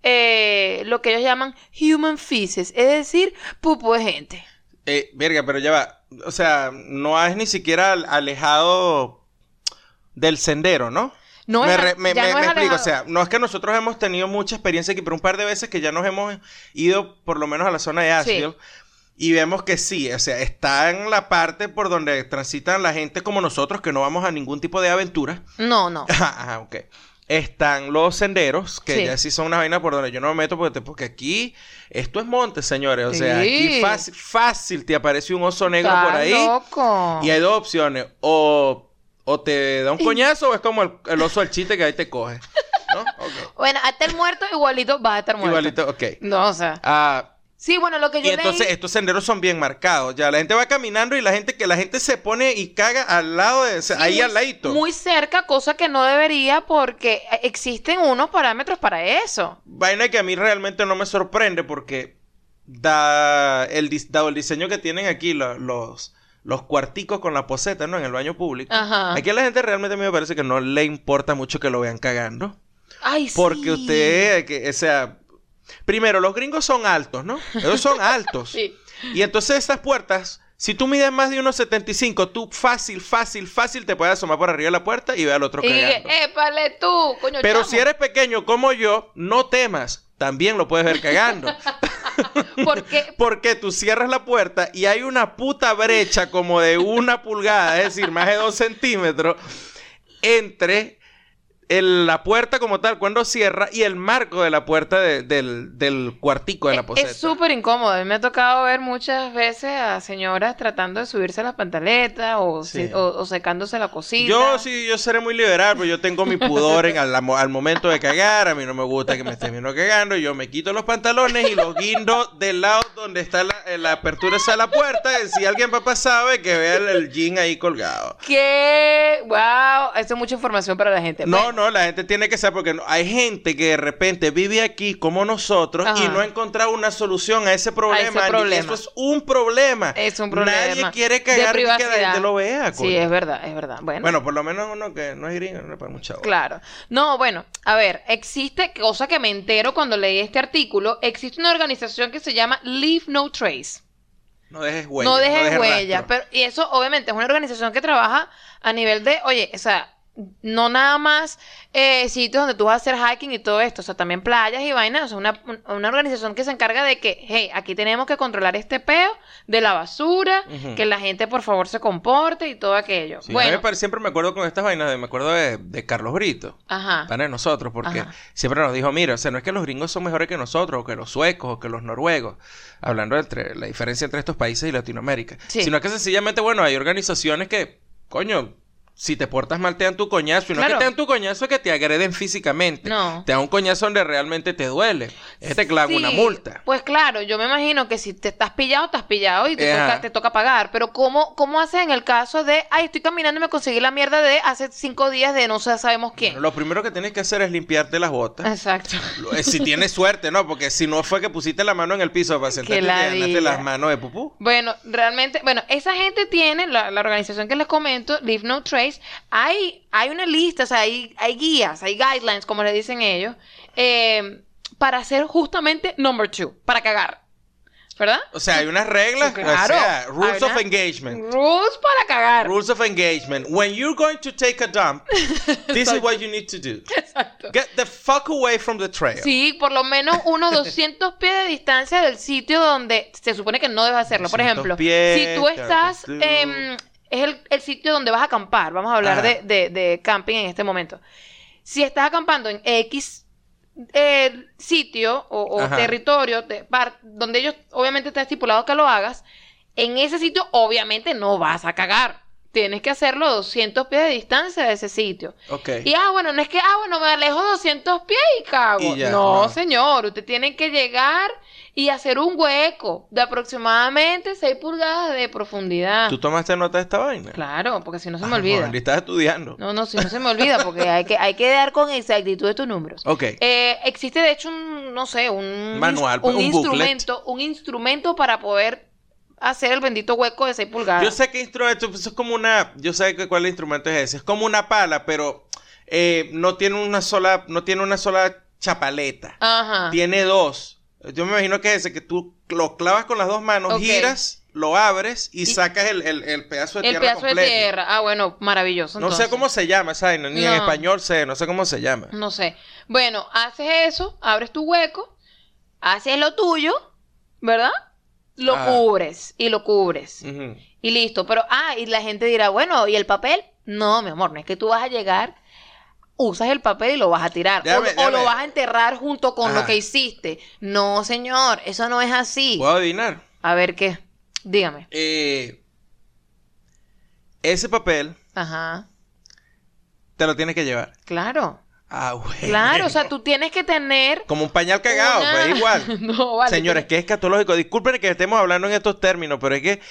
eh, lo que ellos llaman human feces, es decir, pupo de gente. Eh, verga, pero ya va. O sea, no has ni siquiera al- alejado del sendero, ¿no? No me es, re- me- no es me explico, o sea, no es que nosotros hemos tenido mucha experiencia aquí, pero un par de veces que ya nos hemos ido por lo menos a la zona de Asheville. Y vemos que sí, o sea, está en la parte por donde transitan la gente como nosotros, que no vamos a ningún tipo de aventura. No, no. Ajá, ok. Están los senderos, que Sí. ya sí son una vaina por donde yo no me meto, porque, porque aquí, esto es monte, señores. O sea, aquí fácil, fácil te aparece un oso negro por ahí. loco. Y hay dos opciones. O, o te da un coñazo o es como el, el oso del chiste que ahí te coge. Bueno, hasta el muerto igualito va a estar muerto. Igualito, ok. No, o sea. Ah, Sí, bueno, lo que y yo entonces leí... estos senderos son bien marcados. Ya la gente va caminando y la gente que la gente se pone y caga al lado de Sí, ahí muy- al ladito. Muy cerca, cosa que no debería porque existen unos parámetros para eso. Vaina que a mí realmente no me sorprende porque da el, dado el diseño que tienen aquí lo- los, los cuarticos con la poseta, ¿no? En el baño público. Ajá. Aquí a la gente realmente a mí me parece que no le importa mucho que lo vean cagando. Ay, Porque sí. usted, que, o sea, primero, los gringos son altos, ¿no? Ellos son altos. Sí. Y entonces estas puertas, si tú mides más de unos 75, tú fácil, fácil, fácil te puedes asomar por arriba de la puerta y ver al otro Y cagando. épale tú, coño Pero chamo". si eres pequeño como yo, no temas, también lo puedes ver cagando. ¿Por qué? Porque tú cierras la puerta y hay una puta brecha como de una pulgada, es decir, más de dos centímetros, entre el- la puerta como tal cuando cierra y el marco de la puerta de- del, del cuartico de la poseta. Es súper incómodo. A mí me ha tocado ver muchas veces a señoras tratando de subirse las pantaletas o, Sí. se- o- o secándose la cosita. Yo sí, yo seré muy liberal, pero yo tengo mi pudor en, al, al momento de cagar. A mí no me gusta que me estén viendo cagando. Yo me quito los pantalones y los guindo del lado donde está la, la apertura esa de la puerta. Y si alguien papá sabe que vea el, el jean ahí colgado. ¿Qué? ¡Wow! Eso es mucha información para la gente. No, Bueno, no, la gente tiene que saber porque no- hay gente que de repente vive aquí como nosotros y no ha encontrado una solución a ese problema. Eso es un problema. Es un problema. Nadie quiere De cagar y que la gente lo vea. Sí, es verdad, es verdad. Bueno, Bueno, por lo menos uno que no es gringo, no le paga mucha bola. claro. No, bueno, a ver, existe, cosa que me entero cuando leí este artículo, existe una organización que se llama Leave No Trace. No dejes huella. no dejes rastro. huella. Pero, y eso, obviamente, es una organización que trabaja a nivel de, oye, o sea, no nada más eh, sitios donde tú vas a hacer hiking y todo esto, o sea, también playas y vainas, o sea, una, un- una organización que se encarga de que, hey, aquí tenemos que controlar este peo de la basura, que la gente por favor se comporte y todo aquello. Sí, me bueno, siempre me acuerdo con estas vainas, de- me acuerdo de, de Carlos Brito, ajá. pana de nosotros, porque Ajá. siempre nos dijo, mira, o sea, no es que los gringos son mejores que nosotros, o que los suecos, o que los noruegos, hablando entre la diferencia entre estos países y Latinoamérica, Sí. sino que sencillamente, bueno, hay organizaciones que, coño, si te portas mal te dan tu coñazo, y no es Claro. que te dan tu coñazo, es que te agreden físicamente, No. te dan un coñazo donde realmente te duele, es te clavan una multa. Pues claro, yo me imagino que si te estás pillado, estás pillado y te, toca, te toca pagar. Pero ¿cómo, ¿cómo haces en el caso de, ay, estoy caminando y me conseguí la mierda de hace cinco días de no sé, sabemos quién? Lo primero que tienes que hacer es limpiarte las botas. Exacto. Eh, Si tienes suerte, ¿no? Porque si no fue que pusiste la mano en el piso para sentarte y las manos de pupú. Bueno, realmente, bueno, esa gente tiene, la, la organización que les comento, Leave No Trace, hay, hay una lista, o sea, hay, hay guías, hay guidelines, como le dicen ellos, eh, para hacer justamente number two, para cagar. ¿Verdad? O sea, hay unas reglas, claro. o sea, rules of engagement. Rules para cagar. Rules of engagement. When you're going to take a dump, this is what you need to do. Exacto. Get the fuck away from the trail. Sí, por lo menos unos 200 pies de distancia del sitio donde se supone que no debes hacerlo. Por 200 ejemplo, pies, si tú estás... em, es el, el sitio donde vas a acampar. Vamos a hablar de, de- de camping en este momento. Si estás acampando en X eh, sitio o, territorio donde ellos obviamente está estipulado que lo hagas, en ese sitio obviamente no vas a cagar. Tienes que hacerlo a 200 pies de distancia de ese sitio. Y ah, bueno, no es que, ah, bueno, me alejo 200 pies y cago. Y ya, no, no. señor, usted tiene que llegar y hacer un hueco de aproximadamente 6 pulgadas de profundidad. ¿Tú tomaste nota de esta vaina? Claro, porque si no se me Ah, olvida. y estás estudiando. No, no, si no se me olvida, porque hay que, hay que dar con exactitud estos números. Ok. Eh, existe de hecho un, no sé, un, Manual, un, un booklet. instrumento, un instrumento para poder hacer el bendito hueco de 6 pulgadas. Yo sé qué instrumento, pues, es como una, yo sé que cuál instrumento es ese, es como una pala, pero eh, no tiene una sola, no tiene una sola chapaleta, Ajá. tiene dos. Yo me imagino que es ese que tú lo clavas con las dos manos, giras, lo abres y, Y- sacas el, el- el pedazo de El tierra pedazo de completo. tierra. Ah, bueno, maravilloso. No sé cómo se llama esa vaina, ni en español sé, no sé cómo se llama. No sé. Bueno, haces eso, abres tu hueco, haces lo tuyo, ¿verdad? lo Ah. cubres y lo cubres. Y listo. Pero, ah, y la gente dirá, bueno, ¿y el papel? No, mi amor, no es que tú vas a llegar, usas el papel y lo vas a tirar. O- Déjame- o, déjame. lo vas a enterrar junto con lo que hiciste. No, señor, eso no es así. ¿Puedo adivinar? A ver qué. Dígame. Eh, ese papel Ajá. te lo tienes que llevar. Claro. Ah, bueno. Claro, o sea, tú tienes que tener. Como un pañal cagado, una- pues igual. no, vale. Señores, que es escatológico. Disculpen que estemos hablando en estos términos, pero es que.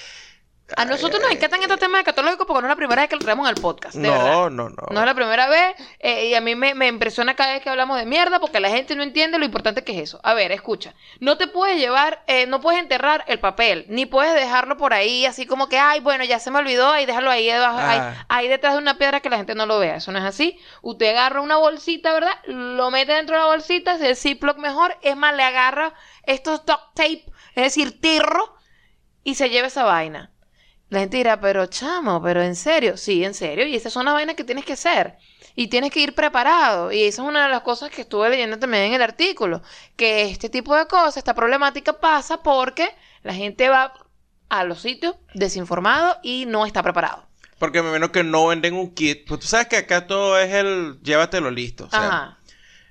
A nosotros nos encantan estos temas escatológicos porque no es la primera vez que lo traemos en el podcast. De no, verdad. no, no. No es la primera vez eh, y a mí me, me impresiona cada vez que hablamos de mierda porque la gente no entiende lo importante que es eso. A ver, escucha, no te puedes llevar, eh, no puedes enterrar el papel, ni puedes dejarlo por ahí así como que, ay, bueno, ya se me olvidó, ahí déjalo ahí debajo, ahí, Ah. ahí detrás de una piedra que la gente no lo vea. Eso no es así. Usted agarra una bolsita, ¿verdad? Lo mete dentro de la bolsita, es el Ziploc mejor, es más, le agarra estos duct tape, es decir, tirro, y se lleva esa vaina. La gente dirá, pero chamo, pero en serio, sí, en serio, y esas son las vainas que tienes que hacer. Y tienes que ir preparado. Y esa es una de las cosas que estuve leyendo también en el artículo. Que este tipo de cosas, esta problemática pasa porque la gente va a los sitios desinformado y no está preparado. Porque me menos que no venden un kit. Pues tú sabes que acá todo es el llévatelo listo. O sea, Ajá.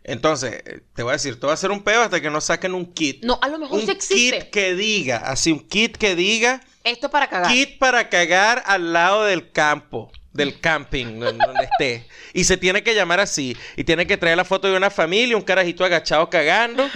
Entonces, eh, te voy a decir, todo va a ser un peo hasta que no saquen un kit. No, a lo mejor un sí existe. kit que diga, así, un kit que diga, Esto es para cagar. kit para cagar al lado del campo, del camping, donde esté. Y se tiene que llamar así. Y tiene que traer la foto de una familia, un carajito agachado cagando.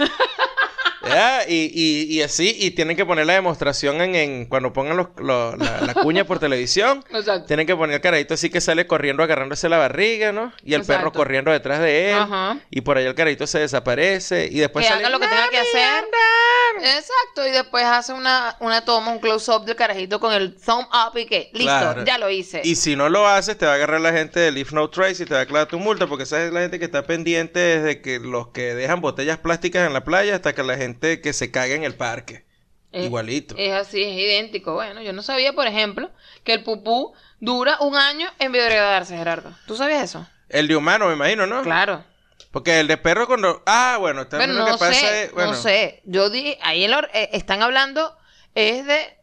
Y, y, y así, y tienen que poner la demostración en, en- cuando pongan los- lo- la, la cuña por televisión. Exacto. Tienen que poner el carajito así que sale corriendo agarrándose la barriga, ¿no? Y el perro corriendo detrás de él. Ajá. Y por ahí el carajito se desaparece. Y después que sale, haga lo que tenga que "Mami, hacer. anda". Exacto, y después hace una, una toma, un close-up del carajito con el thumb up y que, listo, Claro. ya lo hice. Y si no lo haces, te va a agarrar la gente de Leave No Trace y te va a clavar tu multa, porque esa es la gente que está pendiente desde que los que dejan botellas plásticas en la playa hasta que la gente que se caga en el parque. Es- Igualito. Es así, es idéntico. Bueno, yo no sabía, por ejemplo, que el pupú dura un año en biodegradarse, Gerardo. ¿Tú sabías eso? El de humano, me imagino, ¿no? Claro. Porque el de perro cuando... Ah, bueno, también lo no que pasa sé, es... Bueno, no sé. Yo di, ahí el or- eh, están hablando es de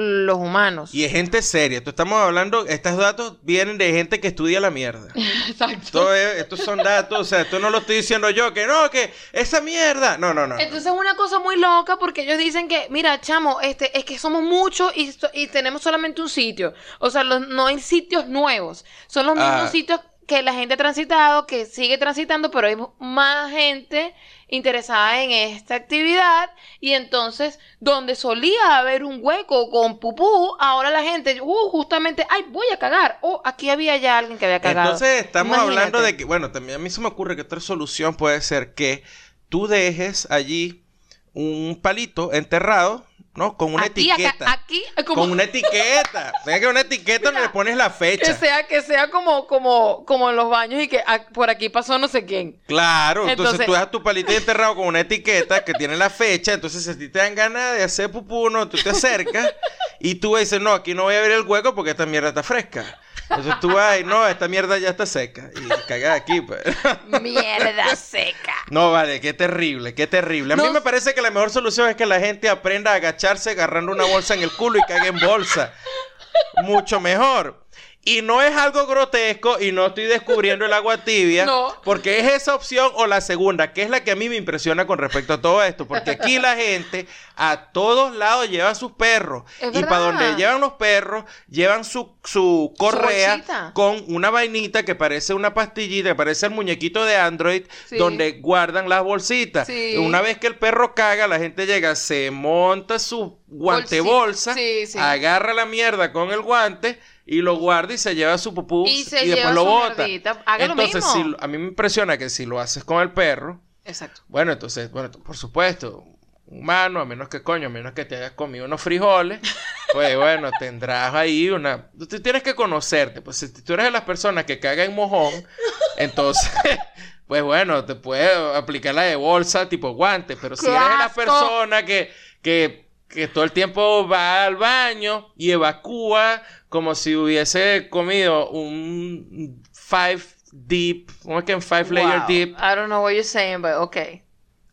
los humanos. Y es gente seria. Esto estamos hablando... Estos datos vienen de gente que estudia la mierda. Exacto. Esto es- estos son datos, o sea, esto no lo estoy diciendo yo, que no, que esa mierda. No, no, no. Entonces es una cosa muy loca porque ellos dicen que, mira, chamo, este, es que somos muchos y, y tenemos solamente un sitio. O sea, los- no hay sitios nuevos. Son los mismos Ah. sitios que la gente ha transitado, que sigue transitando, pero hay más gente interesada en esta actividad y entonces donde solía haber un hueco con pupú, ahora la gente, uh, justamente, ay, voy a cagar. Oh, aquí había ya alguien que había cagado. Entonces estamos Imagínate. hablando de que, bueno, también a mí se me ocurre que otra solución puede ser que tú dejes allí un palito enterrado, ¿no? Con una aquí, acá- etiqueta. aquí, como... Con una etiqueta. Tenga que una etiqueta Mira, le pones la Que fecha. sea, que sea como, como, como en los baños y que por aquí pasó no sé quién. Claro, entonces, Entonces- tú dejas tu palito enterrado con una etiqueta que tiene la fecha, entonces si a ti te dan ganas de hacer pupú, no, tú te acercas y tú dices, no, aquí no voy a abrir el hueco porque esta mierda está fresca. Entonces tú vas y no, esta mierda ya está seca y cagas aquí, pues. Mierda seca. No, vale, qué terrible, qué terrible. A mí No. me parece que la mejor solución es que la gente aprenda a agarrando una bolsa en el culo y cague en bolsa. Mucho mejor. Y no es algo grotesco y no estoy descubriendo el agua tibia. No. Porque es esa opción o la segunda, que es la que a mí me impresiona con respecto a todo esto. Porque aquí la gente a todos lados lleva sus perros. Es y para donde llevan los perros, llevan su, su correa con una vainita que parece una pastillita, que parece el muñequito de Android, Sí. donde guardan las bolsitas. Sí. Una vez que el perro caga, la gente llega, se monta su guante bolsa, sí. agarra la mierda con el guante y lo guarda y se lleva su pupú Y se después lleva lo bota. lo Entonces, si a mí me impresiona que si lo haces con el perro, Exacto. bueno, entonces, bueno, por supuesto, humano, a menos que coño, a menos que te hayas comido unos frijoles, pues bueno, tendrás ahí una... Tú tienes que conocerte, pues si tú eres de las personas que cagan en mojón, entonces, pues bueno, te puedes aplicar la de bolsa tipo guante, pero si ¡Qué eres de la asco! persona que, que, que todo el tiempo va al baño y evacúa como si hubiese comido un five deep, ¿cómo es que en five layer Wow. deep? I don't know what you're saying, but okay.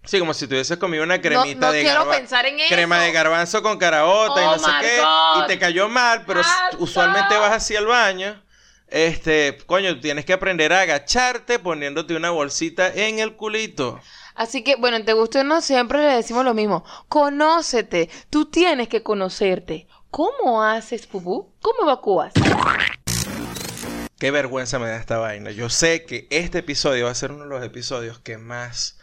Sí, como si tuvieses comido una cremita no de quiero garba- pensar en eso. crema de garbanzo con caraota y Oh no sé qué, God. y te cayó mal, pero usualmente vas hacia el baño. Este, coño, tienes que aprender a agacharte poniéndote una bolsita en el culito. Así que, bueno, te guste o no, siempre le decimos lo mismo. Conócete. Tú tienes que conocerte. ¿Cómo haces pupú? ¿Cómo evacúas? Qué vergüenza me da esta vaina. Yo sé que este episodio va a ser uno de los episodios que más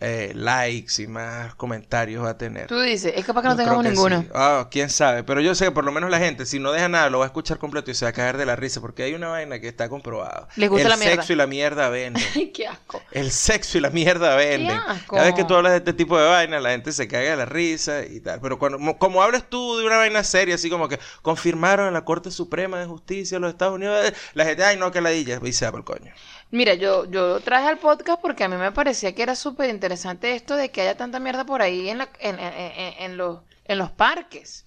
eh, likes y más comentarios va a tener. Tú dices, es capaz que no tengamos ninguno. sí. Ah, quién sabe. Pero yo sé que por lo menos la gente, si no deja nada, lo va a escuchar completo y se va a caer de la risa. Porque hay una vaina que está comprobado. Les gusta el la mierda. sexo y la mierda venden. Ay, qué asco. El sexo y la mierda venden. asco. Cada vez que tú hablas de este tipo de vaina, la gente se caga de la risa y tal. Pero cuando, como, como hablas tú de una vaina seria, así como que confirmaron en la Corte Suprema de Justicia de los Estados Unidos, la gente, ay, no, que la dilla, y se va por el coño. Mira, yo, yo traje al podcast porque a mí me parecía que era súper interesante esto de que haya tanta mierda por ahí en, la, en, en- en- los, en los parques.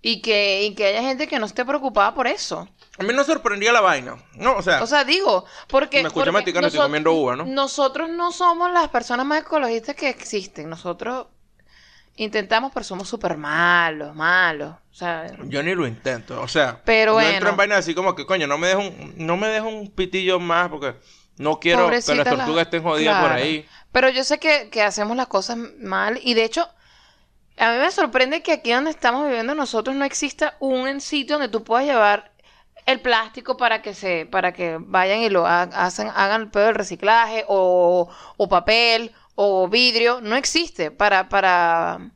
Y que, y que haya gente que no esté preocupada por eso. A mí no sorprendía la vaina. No, o sea, O sea, digo, porque... Me escucha porque masticando, estoy comiendo uva, ¿no? Nosotros no somos las personas más ecologistas que existen. Nosotros intentamos, pero somos súper malos, malos. O sea, yo ni lo intento. O sea, Pero bueno. entro en vaina así como que, coño, no me dejo un, no me dejo un pitillo más porque no quiero que las la- tortugas estén jodidas por ahí. Pero yo sé que, que hacemos las cosas mal y de hecho, a mí me sorprende que aquí donde estamos viviendo nosotros no exista un sitio donde tú puedas llevar el plástico para que se, para que vayan y lo ha- hacen, hagan el pedo del reciclaje o, o papel o vidrio. No existe para, para,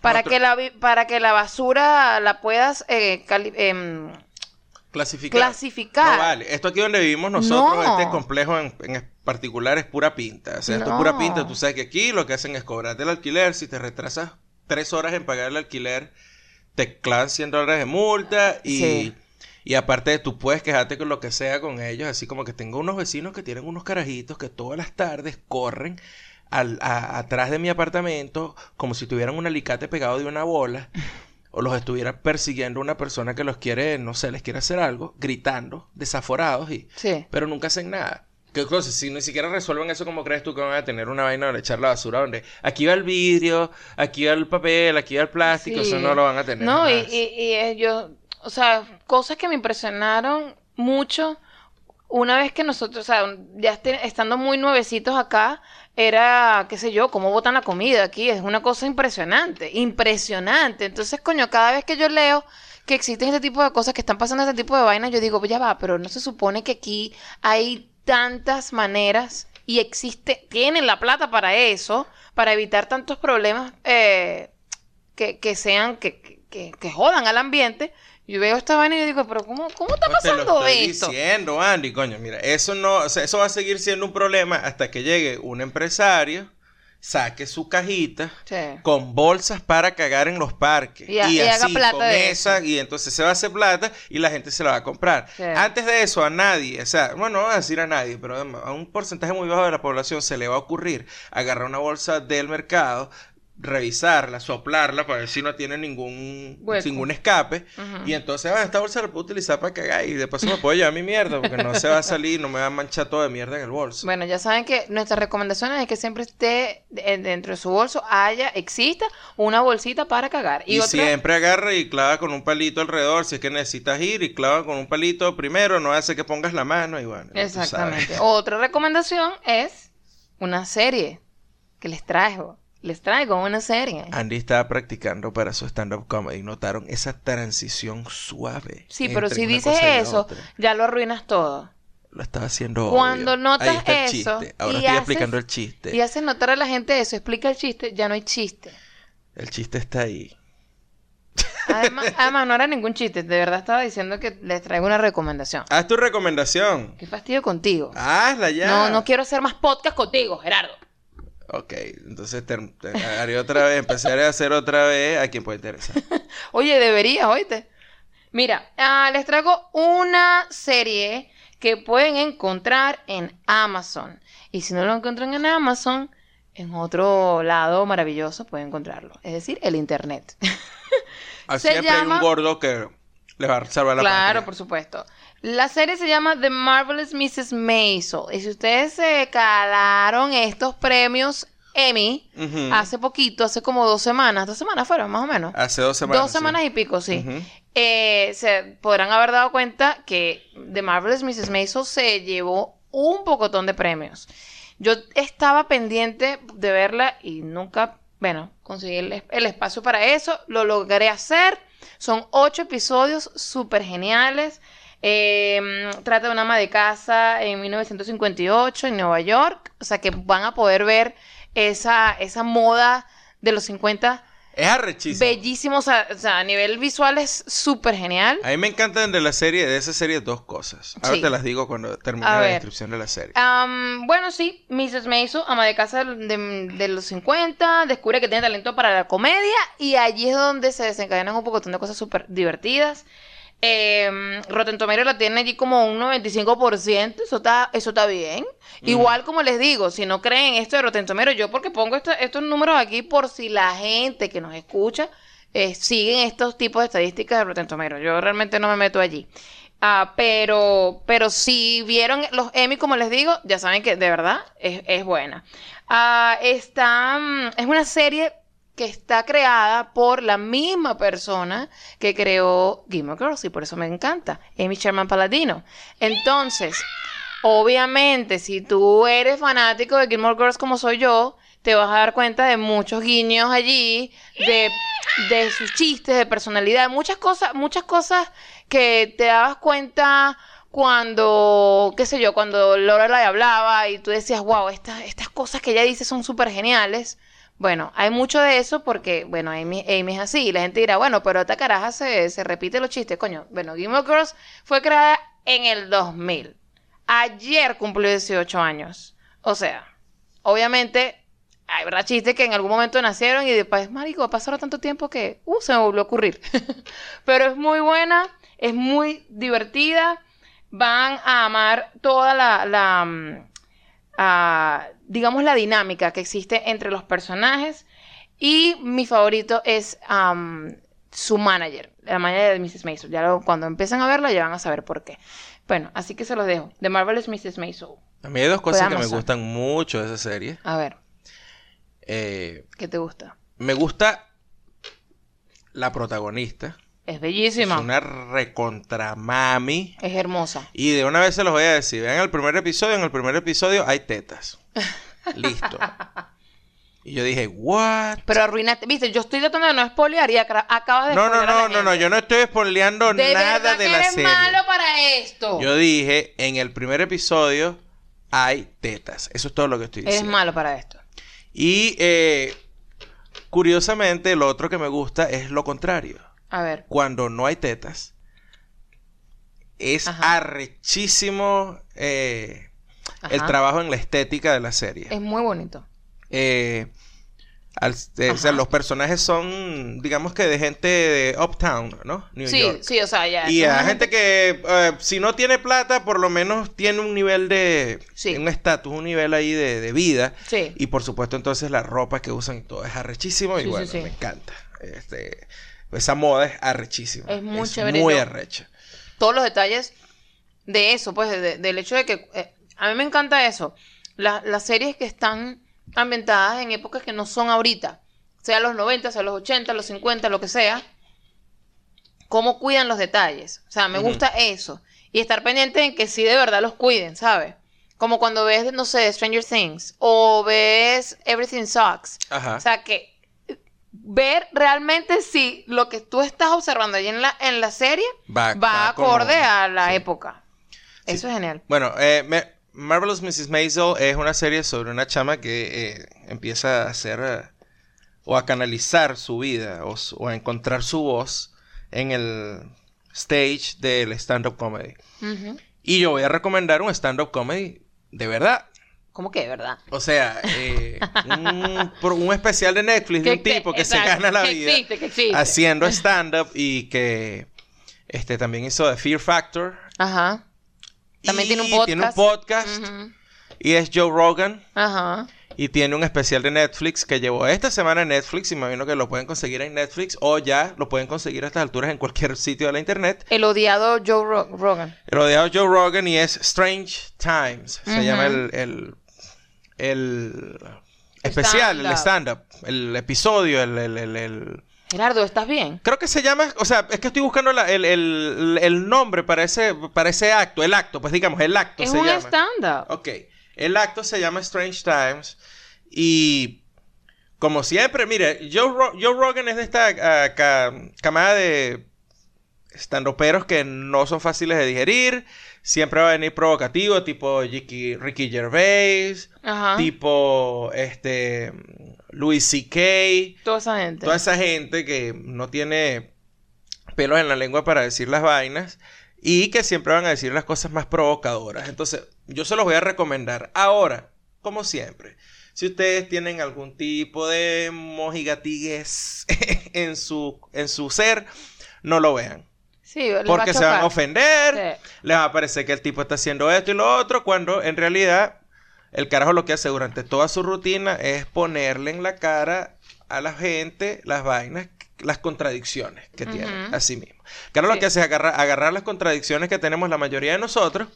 para Otro- que la, para que la basura la puedas eh, em, Clasificar. clasificar. No vale. Esto aquí donde vivimos nosotros, No. este complejo en, en particular es pura pinta. O sea, esto es pura pinta. Tú sabes que aquí lo que hacen es cobrarte el alquiler. Si te retrasas tres horas en pagar el alquiler, te clavan 100 dólares de multa y... Sí. Y aparte, tú puedes quejarte con lo que sea con ellos, así como que tengo unos vecinos que tienen unos carajitos que todas las tardes corren al, a- atrás de mi apartamento como si tuvieran un alicate pegado de una bola o los estuviera persiguiendo una persona que los quiere, no sé, les quiere hacer algo, gritando, desaforados y... Sí. Pero nunca hacen nada. ¿Qué cosa? Si ni siquiera resuelven eso, ¿cómo crees tú que van a tener una vaina donde echar la basura? Donde aquí va el vidrio, aquí va el papel, aquí va el plástico, Sí. eso no lo van a tener. No, y, y, y, eh, yo, o sea, cosas que me impresionaron mucho una vez que nosotros, o sea, ya estando muy nuevecitos acá, era, qué sé yo, cómo botan la comida aquí, es una cosa impresionante, impresionante. Entonces, coño, cada vez que yo leo que existen este tipo de cosas, que están pasando este tipo de vainas, yo digo, ya va, pero no se supone que aquí hay tantas maneras y existe, tienen la plata para eso, para evitar tantos problemas eh, que, que sean, que, que, que jodan al ambiente. Yo veo esta vaina y yo digo, pero ¿cómo, cómo está No te lo pasando estoy esto? diciendo, Andy, coño, mira, eso no, o sea, eso va a seguir siendo un problema hasta que llegue un empresario, saque su cajita Sí. con bolsas para cagar en los parques Y y haga plata con de esa, y entonces se va a hacer plata y la gente se la va a comprar. Sí. Antes de eso a nadie, o sea, bueno, no voy a decir a nadie, pero a un porcentaje muy bajo de la población se le va a ocurrir agarrar una bolsa del mercado revisarla, soplarla para ver si no tiene ningún, Hueco. ningún escape. Y entonces, ah, esta bolsa la puedo utilizar para cagar y de paso me puedo llevar mi mierda porque no se va a salir, no me va a manchar todo de mierda en el bolso. Bueno, ya saben que nuestras recomendaciones es que siempre esté de- dentro de su bolso, haya, exista una bolsita para cagar. Y, Y, otra, siempre agarra y clava con un palito alrededor si es que necesitas ir y clava con un palito primero, no hace que pongas la mano y bueno. Exactamente. Otra recomendación es una serie que les traigo. Les traigo una serie. Andy estaba practicando para su stand-up comedy. Notaron esa transición suave. Sí, pero si dices eso, ya lo arruinas todo. Lo estaba haciendo Cuando obvio. notas Ahí está el eso chiste. Ahora estoy haces- explicando el chiste. Y haces notar a la gente eso, explica el chiste, ya no hay chiste. El chiste está ahí. Además, además, no era ningún chiste, de verdad estaba diciendo que les traigo una recomendación. Haz tu recomendación. Qué fastidio contigo. Hazla ya. No, no quiero hacer más podcast contigo, Gerardo. Ok, entonces te- haré otra vez, empezaré a hacer otra vez a quien puede interesar. Oye, deberías, oíste. Mira, ah, les traigo una serie que pueden encontrar en Amazon. Y si no lo encuentran en Amazon, en otro lado maravilloso pueden encontrarlo. Es decir, el Internet. Ah, Se Siempre hay llama- un gordo que le va a salvar la claro, patria. por supuesto. La serie se llama The Marvelous Mrs. Maisel. Y si ustedes se calaron estos premios Emmy hace poquito, hace como dos semanas, dos semanas fueron más o menos. Hace dos semanas. dos sí. semanas y pico, sí. Eh, se podrán haber dado cuenta que The Marvelous Mrs. Maisel se llevó un pocotón de premios. Yo estaba pendiente de verla y nunca, bueno, conseguí el, el espacio para eso. Lo logré hacer. Son ocho episodios súper geniales. Eh, trata de una ama de casa en 1958 en Nueva York. O sea que van a poder ver esa, esa moda de los 50 Es arrechísimo. Bellísimo, o sea, o sea, a nivel visual es súper genial. A mí me encantan de la serie, de esa serie, dos cosas. Ahora Sí. te las digo cuando termine A la ver. descripción de la serie. Am, bueno, sí, Mrs. Maisel, ama de casa de, de los 50, descubre que tiene talento para la comedia y allí es donde se desencadenan un poco de cosas súper divertidas. Eh, Rotten Tomatoes la tiene allí como un 95%, eso está, eso está bien. Igual como les digo, si no creen esto de Rotten Tomatoes, yo porque pongo esto- estos números aquí por si la gente que nos escucha eh, siguen estos tipos de estadísticas de Rotten Tomatoes. Yo realmente no me meto allí. Ah, pero, pero si vieron los Emmy, como les digo, ya saben que de verdad es, es buena. Ah, está, mm, es una serie que está creada por la misma persona que creó Gilmore Girls y por eso me encanta, Amy Sherman Paladino. Entonces, obviamente, si tú eres fanático de Gilmore Girls como soy yo, te vas a dar cuenta de muchos guiños allí, de, sus chistes, de personalidad, muchas cosas, muchas cosas que te dabas cuenta cuando, qué sé yo, cuando Lorelai hablaba y tú decías, wow, estas, estas cosas que ella dice son súper geniales. Bueno, hay mucho de eso porque, bueno, Amy, Amy es así. Y la gente dirá, bueno, pero esta caraja se, se repite los chistes. Coño, bueno, Gilmore Girls fue creada en el 2000. Ayer cumplió 18 años. O sea, obviamente hay verdad chistes que en algún momento nacieron y después, marico, pasaron tanto tiempo que, uh, se me volvió a ocurrir. Pero es muy buena, es muy divertida. Van a amar toda la, la, digamos, la dinámica que existe entre los personajes. Y mi favorito es su manager, la manager de Mrs. Maisel. Ya luego, cuando empiezan a verla ya van a saber por qué. Bueno, así que se los dejo. The Marvelous Mrs. Maisel. A mí hay dos cosas que me gustan mucho de esa serie. A ver, Eh, ¿qué te gusta? me gusta la protagonista. Es Es bellísima. una recontramami. Es hermosa. Y de una vez se los voy a decir. Vean el primer episodio. En el primer episodio hay tetas. Listo. Y yo dije, ¿what? Pero arruinaste. Viste, yo estoy tratando de no spoilear y acabas de No, no, no, no, no. Yo no estoy spoileando De nada de que la eres serie. malo para esto. Yo dije, en el primer episodio hay tetas. Eso es todo lo que estoy Eres diciendo. malo para esto. Y eh, curiosamente, lo otro que me gusta es lo contrario. A ver. Cuando no hay tetas, es Ajá. arrechísimo eh, el trabajo en la estética de la serie. Es muy bonito. Eh, al- eh, o sea, Ajá. los personajes son, digamos que de gente de Uptown, ¿no? New sí, York. sí, o sea, ya. Y a gente que, si no tiene plata, por lo menos tiene un nivel de... Sí. Un estatus, un nivel ahí de, de vida. Sí. Y por supuesto, entonces la ropa que usan y todo es arrechísimo. Sí, y bueno, sí. me encanta. Este, esa moda es arrechísima. Es muy chévere, muy arrecha. Todos los detalles de eso, pues, de- del hecho de que. eh, a mí me encanta eso. La- las series que están ambientadas en épocas que no son ahorita. Sea los 90, sea los 80, los 50, lo que sea. Cómo cuidan los detalles. O sea, me gusta eso. Y estar pendiente en que sí de verdad los cuiden, ¿sabes? Como cuando ves, no sé, Stranger Things. O ves Everything Sucks. Ajá. O sea, que ver realmente si lo que tú estás observando ahí en la, en la serie Va- va, como- acorde a la sí. época. Eso es genial. Bueno, eh, me- Marvelous Mrs. Maisel es una serie sobre una chama que eh, empieza a hacer eh, o a canalizar su vida o, o a encontrar su voz en el stage del stand-up comedy. Y yo voy a recomendar un stand-up comedy de verdad. ¿Cómo que, verdad? O sea, eh, un, especial de Netflix de un tipo que se gana la que vida existe, que existe. haciendo stand-up y que este, también hizo The Fear Factor. Ajá. También Y tiene un podcast. Tiene un podcast y es Joe Rogan. Ajá. Y tiene un especial de Netflix que llevó esta semana en Netflix. Imagino que lo pueden conseguir en Netflix o ya lo pueden conseguir a estas alturas en cualquier sitio de la internet. El odiado Joe Ro- Rogan. Rodeado de Joe Rogan y es Strange Times. Se llama el, el, el especial, el Stand-up. el episodio, el, el- el- el- Gerardo, ¿estás bien? Creo que se llama, o sea, es que estoy buscando la- el, el- el nombre para ese, para ese acto, el acto, pues digamos, el acto Es se un stand-up. Ok, el acto se llama Strange Times y como siempre, mire, Joe, Ro- Joe Rogan es de esta ah, ca- camada de estandoperos que no son fáciles de digerir, siempre va a venir provocativo, tipo Ricky, Ricky Gervais, Ajá. tipo este Louis C.K., Toda esa gente. toda esa gente que no tiene pelos en la lengua para decir las vainas y que siempre van a decir las cosas más provocadoras. Entonces, yo se los voy a recomendar. Ahora, como siempre, si ustedes tienen algún tipo de mojigatigues en su, en su ser, no lo vean. Sí, va Porque se van a ofender, Sí. les va a parecer que el tipo está haciendo esto y lo otro, cuando en realidad el carajo lo que hace durante toda su rutina es ponerle en la cara a la gente las vainas, las contradicciones que tiene a sí mismo. Carajo lo Sí. que hace es agarrar, agarrar las contradicciones que tenemos la mayoría de nosotros,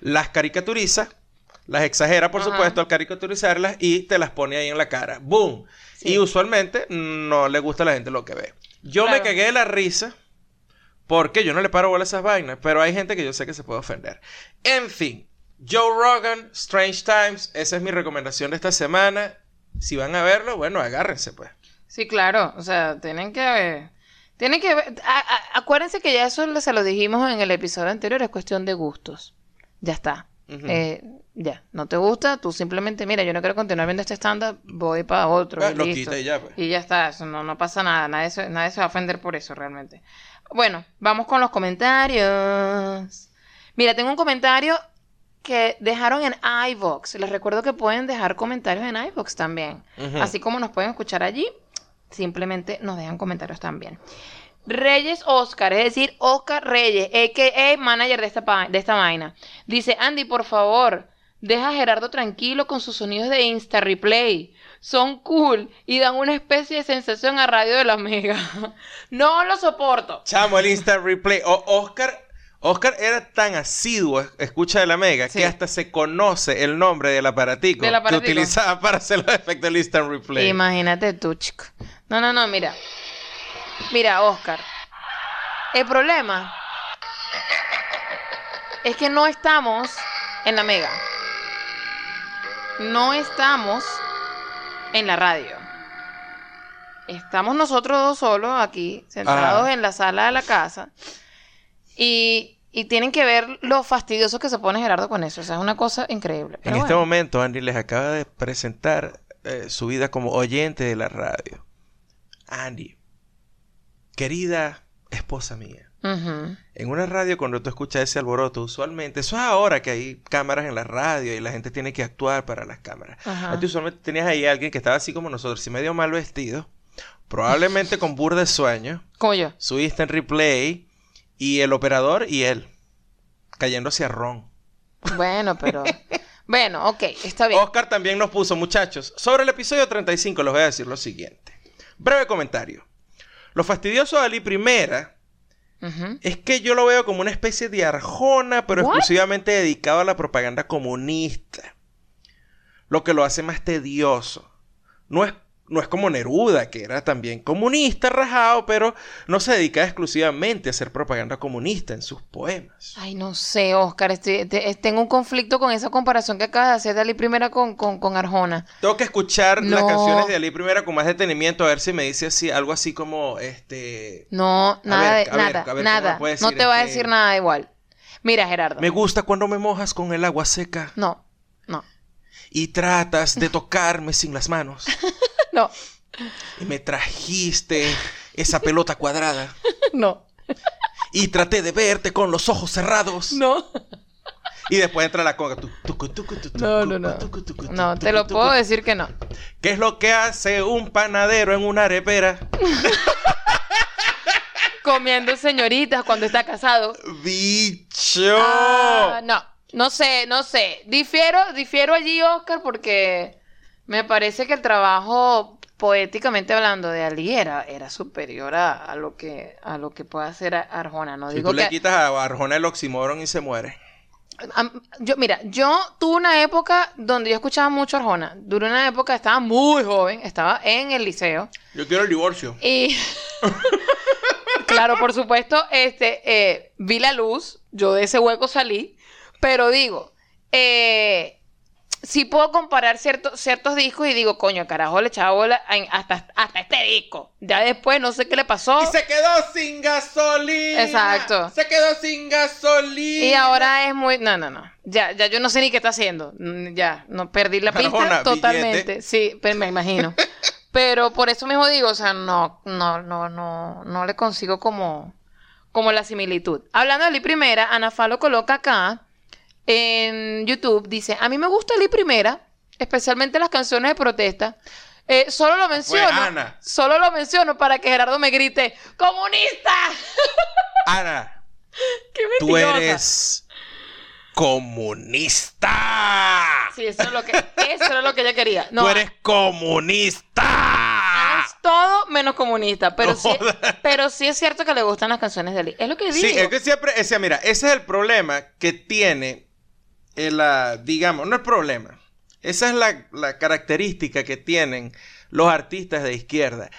las caricaturiza, las exagera, por Ajá. supuesto, al caricaturizarlas y te las pone ahí en la cara. ¡Boom! Sí. Y usualmente no le gusta a la gente lo que ve. Yo me Claro. cagué de la risa porque yo no le paro bola a esas vainas, pero hay gente que yo sé que se puede ofender. En fin, Joe Rogan, Strange Times, esa es mi recomendación de esta semana. Si van a verlo, bueno, agárrense pues. Sí, claro. O sea, tienen que... Tienen que ver... a- a- acuérdense que ya eso se lo dijimos en el episodio anterior. Es cuestión de gustos. Ya está. Eh, ya. No te gusta, tú simplemente... Mira, yo no quiero continuar viendo este stand-up. Voy para otro. Ah, y lo quita y ya, pues. Y ya está. Eso no, no pasa nada. Nadie se, nadie se va a ofender por eso realmente. Bueno, vamos con los comentarios. Mira, tengo un comentario que dejaron en iVox. Les recuerdo que pueden dejar comentarios en iVox también. Así como nos pueden escuchar allí, simplemente nos dejan comentarios también. Reyes Oscar, es decir, Oscar Reyes, a.k.a. manager de esta, de esta vaina. Dice, Andy, por favor, deja a Gerardo tranquilo con sus sonidos de Insta Replay. Son cool y dan una especie de sensación a Radio de la Mega. no lo soporto. Chamo, el Insta Replay. O- Oscar, Oscar era tan asiduo, a escucha de la Mega, Sí. que hasta se conoce el nombre del aparatico, Del aparatico. que utilizaba para hacer los efectos del Instant Replay. Imagínate tú, chico. No, no, no, mira. Mira, Oscar. El problema es que no estamos en la mega. No estamos en la radio. Estamos nosotros dos solos aquí, sentados Ajá. en la sala de la casa. Y, y tienen que ver lo fastidioso que se pone Gerardo con eso. O sea, es una cosa increíble. En este momento, Andy les acaba de presentar eh, su vida como oyente de la radio. Andy, querida esposa mía, En una radio cuando tú escuchas ese alboroto, usualmente, eso es ahora que hay cámaras en la radio y la gente tiene que actuar para las cámaras. Ajá. Antes usualmente tenías ahí a alguien que estaba así como nosotros, y medio mal vestido, probablemente con burda de sueño, Como yo. su instant replay, y el operador y él, cayéndose a ron. Bueno, pero. bueno, ok, está bien. Oscar también nos puso, muchachos, sobre el episodio 35 les voy a decir lo siguiente. Breve comentario. Lo fastidioso de Ali Primera Es que yo lo veo como una especie de Arjona, pero exclusivamente dedicado a la propaganda comunista. Lo que lo hace más tedioso. No es, no es como Neruda, que era también comunista, rajado, pero no se dedica exclusivamente a hacer propaganda comunista en sus poemas. Ay, no sé, Oscar. estoy- te- eh, tengo un conflicto con esa comparación que acabas de hacer de Ali primera con, con, con Arjona. Tengo que escuchar las canciones de Ali Primera con más detenimiento a ver si me dice así, algo así como este. No, nada, ver, de- a ver, nada, a ver, ¿cómo nada. no te va a este- decir nada igual. Mira, Gerardo. Me gusta cuando me mojas con el agua seca No, no, y tratas de tocarme sin las manos. no, Y me trajiste esa pelota cuadrada no, y traté de verte con los ojos cerrados. no. Y después entra la conga. No, no, no. No, te lo puedo decir que no. ¿Qué es lo que hace un panadero en una arepera? Comiendo señoritas cuando está casado. ¡Bicho! Ah, no, no sé, no sé. Difiero, difiero allí, Oscar, porque me parece que el trabajo, poéticamente hablando, de Ali era, era superior a, a lo que a lo que puede hacer Arjona. No si digo tú le que quitas a Arjona el oxímoron y se muere. Yo, mira, yo tuve una época donde yo escuchaba mucho Arjona. Duré una época, estaba muy joven, estaba en el liceo. Yo quiero el divorcio. Y claro, por supuesto, este, eh, vi la luz, yo de ese hueco salí, pero digo, eh, sí puedo comparar ciertos, ciertos discos y digo, coño, carajo, le echaba bola hasta, hasta este disco. Ya después no sé qué le pasó. Y se quedó sin gasolina. Exacto. Se quedó sin gasolina. Y ahora es muy. No, no, no. Ya, ya yo no sé ni qué está haciendo. Mm, Ya, no perdí la pista totalmente. billete. Sí, pero me imagino. pero por eso mismo digo, o sea, no, no, no, no, no le consigo como, como la similitud. Hablando de Lee Primera, Ana Fa lo coloca acá en YouTube. Dice: A mí me gusta Lee Primera, especialmente las canciones de protesta. Eh, solo lo menciono. Ana. Solo lo menciono para que Gerardo me grite: ¡Comunista! Ana, ¡Qué tú eres comunista. Sí, eso es lo que, eso era lo que ella quería. No, tú eres comunista. es todo menos comunista, pero No sí, pero sí es cierto que le gustan las canciones de Lee. Es lo que digo. Sí, es que siempre, o sea, mira, ese es el problema que tiene, el, ah, digamos, no el problema, esa es la, la característica que tienen los artistas de izquierda.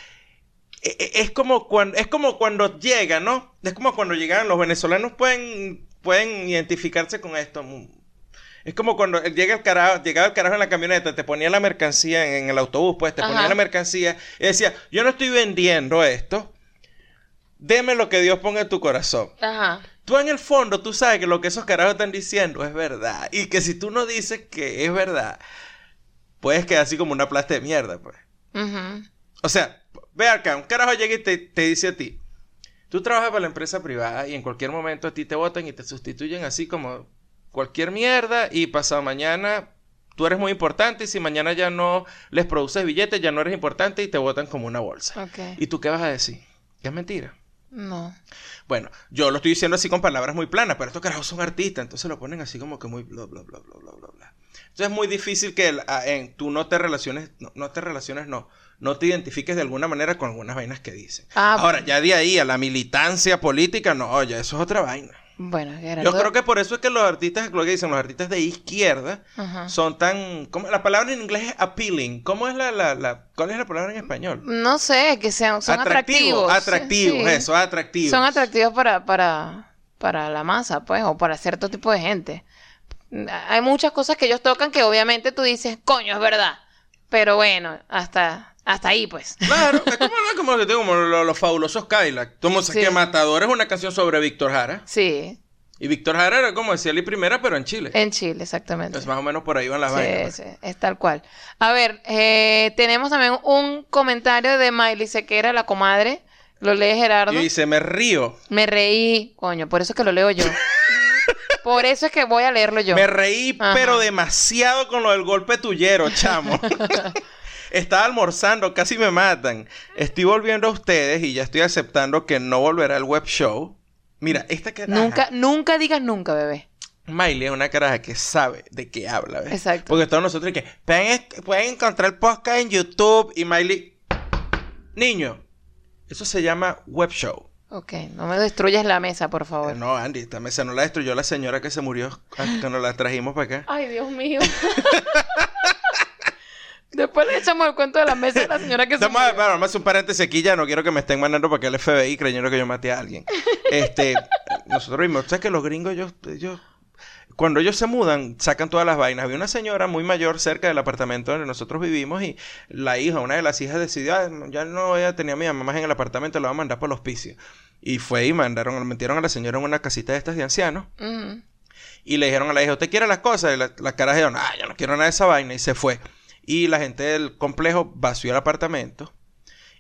E- e- Es como cuando, es como cuando llegan, ¿no? Es como cuando llegan, los venezolanos pueden, pueden identificarse con esto. Es como cuando llega el carajo, llegaba el carajo en la camioneta, te ponía la mercancía en, el autobús, pues te ponía la mercancía y decía, yo no estoy vendiendo esto, deme lo que Dios ponga en tu corazón. Ajá. Tú en el fondo, tú sabes que lo que esos carajos están diciendo es verdad. Y que si tú no dices que es verdad, puedes quedar así como una plasta de mierda, pues. O sea, ve acá, un carajo llega y te, te dice a ti, tú trabajas para la empresa privada y en cualquier momento a ti te votan y te sustituyen así como cualquier mierda y pasado mañana tú eres muy importante y si mañana ya no les produces billetes, ya no eres importante y te votan como una bolsa. ¿Y tú qué vas a decir? Que es mentira. No. Bueno, yo lo estoy diciendo así con palabras muy planas, pero estos carajos son artistas, entonces lo ponen así como que muy bla bla bla bla bla bla bla. Entonces es muy difícil que el- a- en, tú no te relaciones, no, no te relaciones, no, no te identifiques de alguna manera con algunas vainas que dicen. Ah, Ahora, ya de ahí a la militancia política, no, ya eso es otra vaina. Bueno, Gerardo. Yo creo que por eso es que los artistas, lo que dicen, los artistas de izquierda Ajá. son tan, ¿cómo? la palabra en inglés es appealing, ¿cómo es la, la, la, cuál es la palabra en español? No sé, que sean, son atractivos. atractivos, Sí. eso, atractivos. Son atractivos para, para, para la masa, pues, o para cierto tipo de gente. Hay muchas cosas que ellos tocan que obviamente tú dices, coño, es verdad. Pero bueno, hasta, hasta ahí, pues. Claro, es como, es como, que tengo como lo- los, fabulosos Cadillac. Como Sí. que Matador es una canción sobre Víctor Jara. Sí, Y Víctor Jara era como decía Lee Primera, pero en Chile. en Chile, exactamente. Entonces más o menos por ahí van las Sí, vainas. sí, es tal cual. A ver, eh, tenemos también un comentario de Miley Sequera, la comadre. Lo lee Gerardo. Y dice, me río. Me reí, coño, por eso es que lo leo yo. por eso es que voy a leerlo yo. Me reí, Ajá. pero demasiado con lo del golpe tuyero, chamo. Estaba almorzando, casi me matan. Estoy volviendo a ustedes y ya estoy aceptando que no volverá el web show. Mira, esta caraja, Nunca, nunca digas nunca, bebé. Miley es una caraja que sabe de qué habla, ¿ves? Exacto. Porque todos nosotros que pueden, pueden encontrar el podcast en YouTube y Miley. Niño, eso se llama web show. Ok, no me destruyas la mesa, por favor. Eh, No, Andy, esta mesa no la destruyó la señora que se murió cuando la trajimos para acá. Ay, Dios mío. Después le echamos el cuento de la mesa de la señora que se Vamos a, a hacer un paréntesis aquí ya. No quiero que me estén mandando para que el FBI creyendo que yo maté a alguien. Este, nosotros vimos, ¿sabes que los gringos, ellos, ellos, cuando ellos se mudan, sacan todas las vainas? Había una señora muy mayor cerca del apartamento donde nosotros vivimos y la hija, una de las hijas decidió, "Ah, ya no, ella tenía a mi mamá más en el apartamento, la va a mandar para el hospicio. Y fue y mandaron, metieron a la señora en una casita de estas de ancianos. Ujú. Y le dijeron a la hija, ¿usted quiere las cosas? Y la, la cara dijeron, ah, yo no quiero nada de esa vaina. Y se fue. Y la gente del complejo vació el apartamento.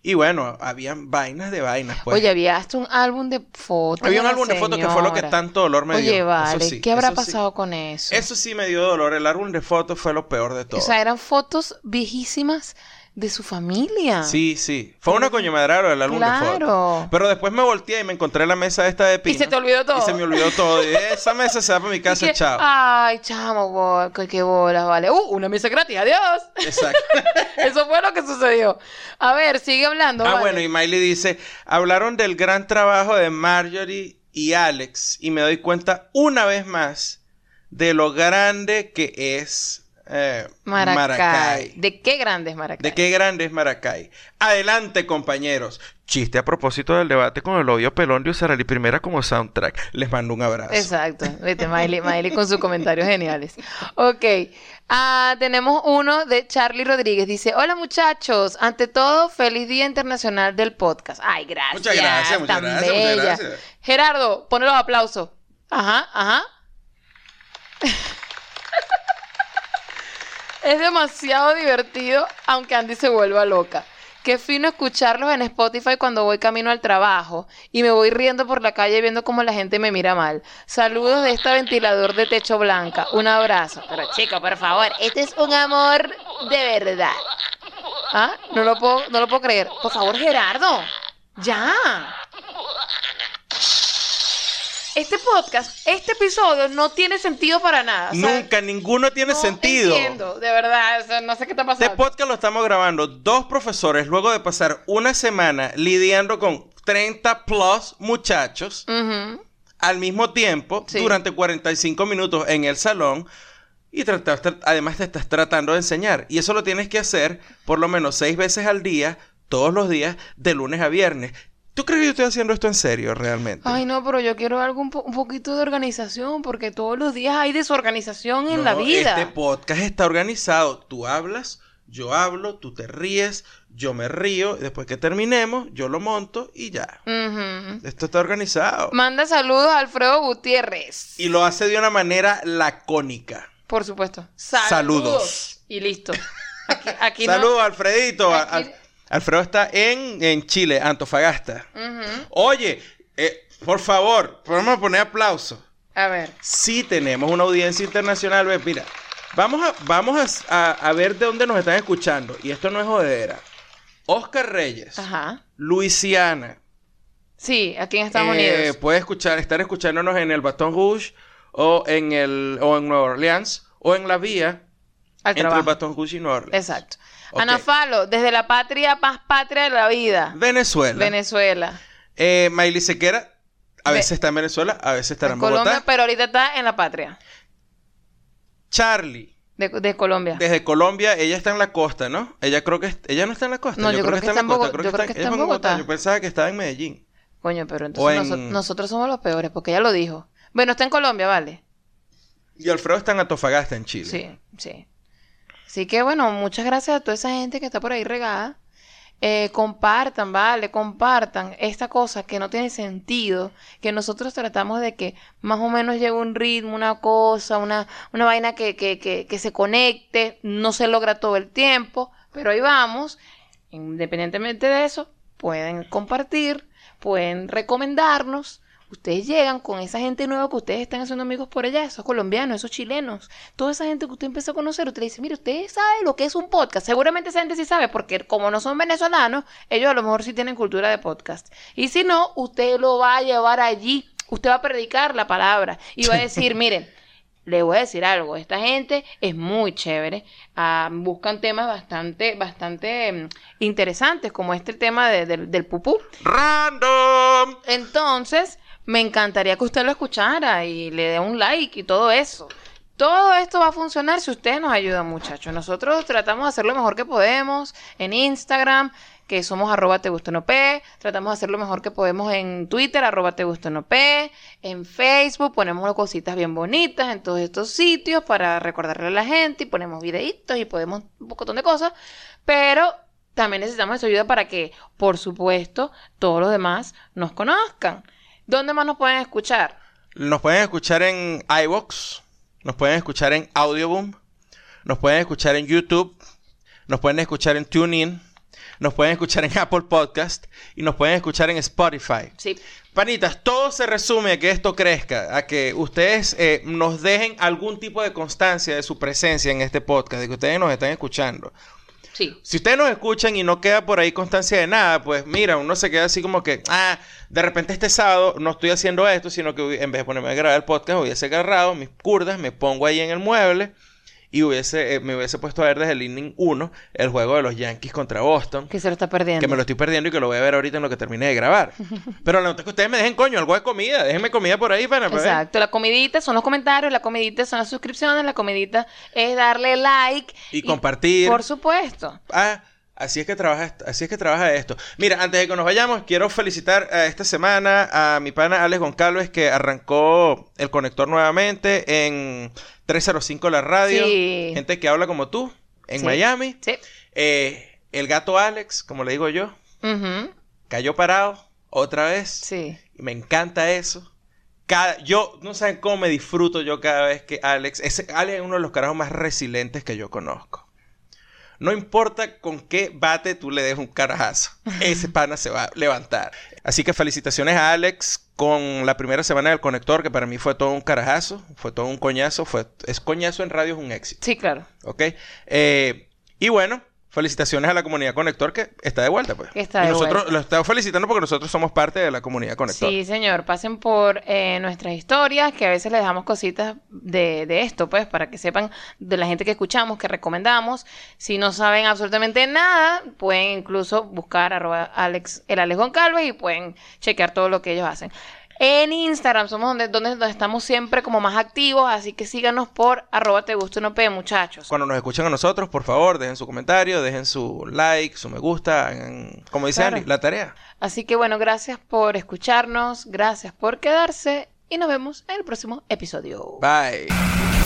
Y bueno, habían vainas de vainas, pues. Oye, había hasta un álbum de fotos. Había un álbum de fotos que fue lo que tanto dolor me dio. Oye, vale, sí, ¿qué habrá sí. pasado con eso? Eso sí me dio dolor. El álbum de fotos fue lo peor de todo. O sea, eran fotos viejísimas de su familia. Sí, sí. Fue una coño madrero el álbum de. Claro. Pero después me volteé y me encontré la mesa esta de pino. se te olvidó todo. Y se me olvidó todo. Y esa mesa se va para mi Y casa, que, chao. Ay, chamo, bo- qué, qué bolas, vale. Uh, una mesa gratis, adiós. Exacto. Eso fue lo que sucedió. A ver, sigue hablando. Ah, vale. bueno, y Miley dice, hablaron del gran trabajo de Marjorie y Alex y me doy cuenta una vez más de lo grande que es eh, Maracay. Maracay. ¿De qué grande es Maracay? ¿De qué grande es Maracay? Adelante, compañeros. Chiste a propósito del debate con el odio pelón de usar a la primera como soundtrack. Les mando un abrazo. Exacto. Vete, Miley, Miley con sus comentarios geniales. Ok. Ah, tenemos uno de Charlie Rodríguez. Dice, hola muchachos. Ante todo, feliz Día Internacional del Podcast. Ay, gracias. Muchas gracias, muchas gracias, muchas gracias. Gerardo, pone los aplausos. Ajá, ajá. Es demasiado divertido, aunque Andy se vuelva loca. Qué fino escucharlos en Spotify cuando voy camino al trabajo y me voy riendo por la calle viendo cómo la gente me mira mal. Saludos de este ventilador de techo blanca. Un abrazo. Pero chico, por favor, este es un amor de verdad. ¿Ah? No lo puedo, no lo puedo creer. Por favor, Gerardo. Ya. Este podcast, este episodio no tiene sentido para nada. o sea, Nunca, ninguno tiene no sentido. entiendo, de verdad, o sea, no sé qué está Este pasando. podcast lo estamos grabando dos profesores luego de pasar una semana lidiando con 30 plus muchachos al mismo tiempo Sí. durante 45 minutos en el salón y tratar- además te estás tratando de enseñar. Y eso lo tienes que hacer por lo menos seis veces al día, todos los días, de lunes a viernes. ¿Tú crees que yo estoy haciendo esto en serio realmente? Ay, no, pero yo quiero algo un, po- un poquito de organización, porque todos los días hay desorganización en la vida. Este podcast está organizado. Tú hablas, yo hablo, tú te ríes, yo me río. Después que terminemos, yo lo monto y ya. Esto está organizado. Manda saludos a Alfredo Gutiérrez. Y lo hace de una manera lacónica. Por supuesto. Saludos. Y listo. Aquí, aquí no- Saludos, Alfredito. Aquí- Al- Alfredo está en, en Chile, Antofagasta. Oye, eh, por favor, vamos a poner aplausos. A ver. Sí tenemos una audiencia internacional. Ve, mira, vamos, a, vamos a, a- ver de dónde nos están escuchando. Y esto no es jodera. Oscar Reyes, Ajá. Luisiana. Sí, aquí en Estados Eh, Unidos. Puede escuchar, estar escuchándonos en el Baton Rouge o en el o en Nueva Orleans o en la vía Al entre trabajo. el Baton Rouge y Nueva Orleans. Exacto. Ok. Ana Falo, desde la patria más patria de la vida. Venezuela. Venezuela. Eh, Miley Sequera, a Ve- veces está en Venezuela, a veces está en, En Bogotá. Colombia, pero ahorita está en la patria. Charlie, De, de Colombia. desde Colombia, ella está en la costa, ¿no? Ella creo que ella no está en la costa. No, yo creo que está en la Bogo- costa, yo creo que está en Bogotá. Yo pensaba que estaba en Medellín. Coño, pero entonces en- noso- nosotros somos los peores, porque ella lo dijo. Bueno, está en Colombia, vale. Y Alfredo está en Antofagasta, en Chile. Sí, sí. Así que bueno, muchas gracias a toda esa gente que está por ahí regada. Eh, compartan, vale, compartan esta cosa que no tiene sentido, que nosotros tratamos de que más o menos llegue un ritmo, una cosa, una, una vaina que, que, que, que se conecte, no se logra todo el tiempo, pero ahí vamos. Independientemente de eso, pueden compartir, pueden recomendarnos. Ustedes llegan con esa gente nueva que ustedes están haciendo amigos por allá, esos colombianos, esos chilenos, toda esa gente que usted empezó a conocer, usted le dice, mire, usted sabe lo que es un podcast. Seguramente esa gente sí sabe, porque como no son venezolanos, ellos a lo mejor sí tienen cultura de podcast. Y si no, usted lo va a llevar allí, usted va a predicar la palabra y va a decir, miren, le voy a decir algo, esta gente es muy chévere, ah, buscan temas bastante, bastante mm, interesantes, como este tema de- del- del pupú. ¡Random! Entonces, me encantaría que usted lo escuchara y le dé un like y todo eso. Todo esto va a funcionar si ustedes nos ayudan, muchachos. Nosotros tratamos de hacer lo mejor que podemos en Instagram, que somos arroba te gusta no P. Tratamos de hacer lo mejor que podemos en Twitter, arroba te gusta no P. En Facebook ponemos cositas bien bonitas en todos estos sitios para recordarle a la gente y ponemos videitos y podemos un montón de cosas. Pero también necesitamos su ayuda para que, por supuesto, todos los demás nos conozcan. ¿Dónde más nos pueden escuchar? Nos pueden escuchar en iVoox, nos pueden escuchar en Audioboom, nos pueden escuchar en YouTube, nos pueden escuchar en TuneIn, nos pueden escuchar en Apple Podcast y nos pueden escuchar en Spotify. Sí. Panitas, todo se resume a que esto crezca, a que ustedes eh, nos dejen algún tipo de constancia de su presencia en este podcast, de que ustedes nos están escuchando. Sí. Si ustedes nos escuchan y no queda por ahí constancia de nada, pues mira, uno se queda así como que, ah, de repente este sábado no estoy haciendo esto, sino que en vez de ponerme a grabar el podcast, hubiese agarrado mis curdas, me pongo ahí en el mueble y hubiese, eh, me hubiese puesto a ver desde el inning 1 el juego de los Yankees contra Boston. Que se lo está perdiendo. Que me lo estoy perdiendo y que lo voy a ver ahorita en lo que termine de grabar. Pero la nota es que ustedes me dejen coño algo de comida. Déjenme comida por ahí para, para ver. Exacto, la comidita son los comentarios, la comidita son las suscripciones, la comidita es darle like Y compartir. Por supuesto. Ah, así es que trabaja, así es que trabaja esto. Mira, antes de que nos vayamos, quiero felicitar a esta semana a mi pana Alex Goncalves que arrancó el conector nuevamente en 305 la radio. Sí. Gente que habla como tú en Sí. Miami. Sí. Eh, el gato Alex, como le digo yo, cayó parado otra vez. Sí. Y me encanta eso. Cada, yo, no saben cómo me disfruto yo cada vez que Alex... Ese, Alex es uno de los carajos más resilientes que yo conozco. No importa con qué bate tú le des un carajazo. Ese pana se va a levantar. Así que felicitaciones a Alex con la primera semana del conector, que para mí fue todo un carajazo. Fue todo un coñazo. Fue, es coñazo en radio, es un éxito. Sí, claro. ¿Ok? Eh, y bueno, felicitaciones a la comunidad Conector que está de vuelta, pues. Está y de nosotros vuelta. lo estamos felicitando porque nosotros somos parte de la comunidad Conector. Sí, señor. Pasen por eh, nuestras historias, que a veces les dejamos cositas de, de esto, pues, para que sepan de la gente que escuchamos, que recomendamos. Si no saben absolutamente nada, pueden incluso buscar arroba Alex, el Alex Goncalves y pueden chequear todo lo que ellos hacen. En Instagram somos donde, donde, donde estamos siempre como más activos, así que síganos por arroba te gusta no muchachos. Cuando nos escuchan a nosotros, por favor, dejen su comentario, dejen su like, su me gusta, como dice Claro. Andy, la tarea. Así que bueno, gracias por escucharnos, gracias por quedarse y nos vemos en el próximo episodio. Bye.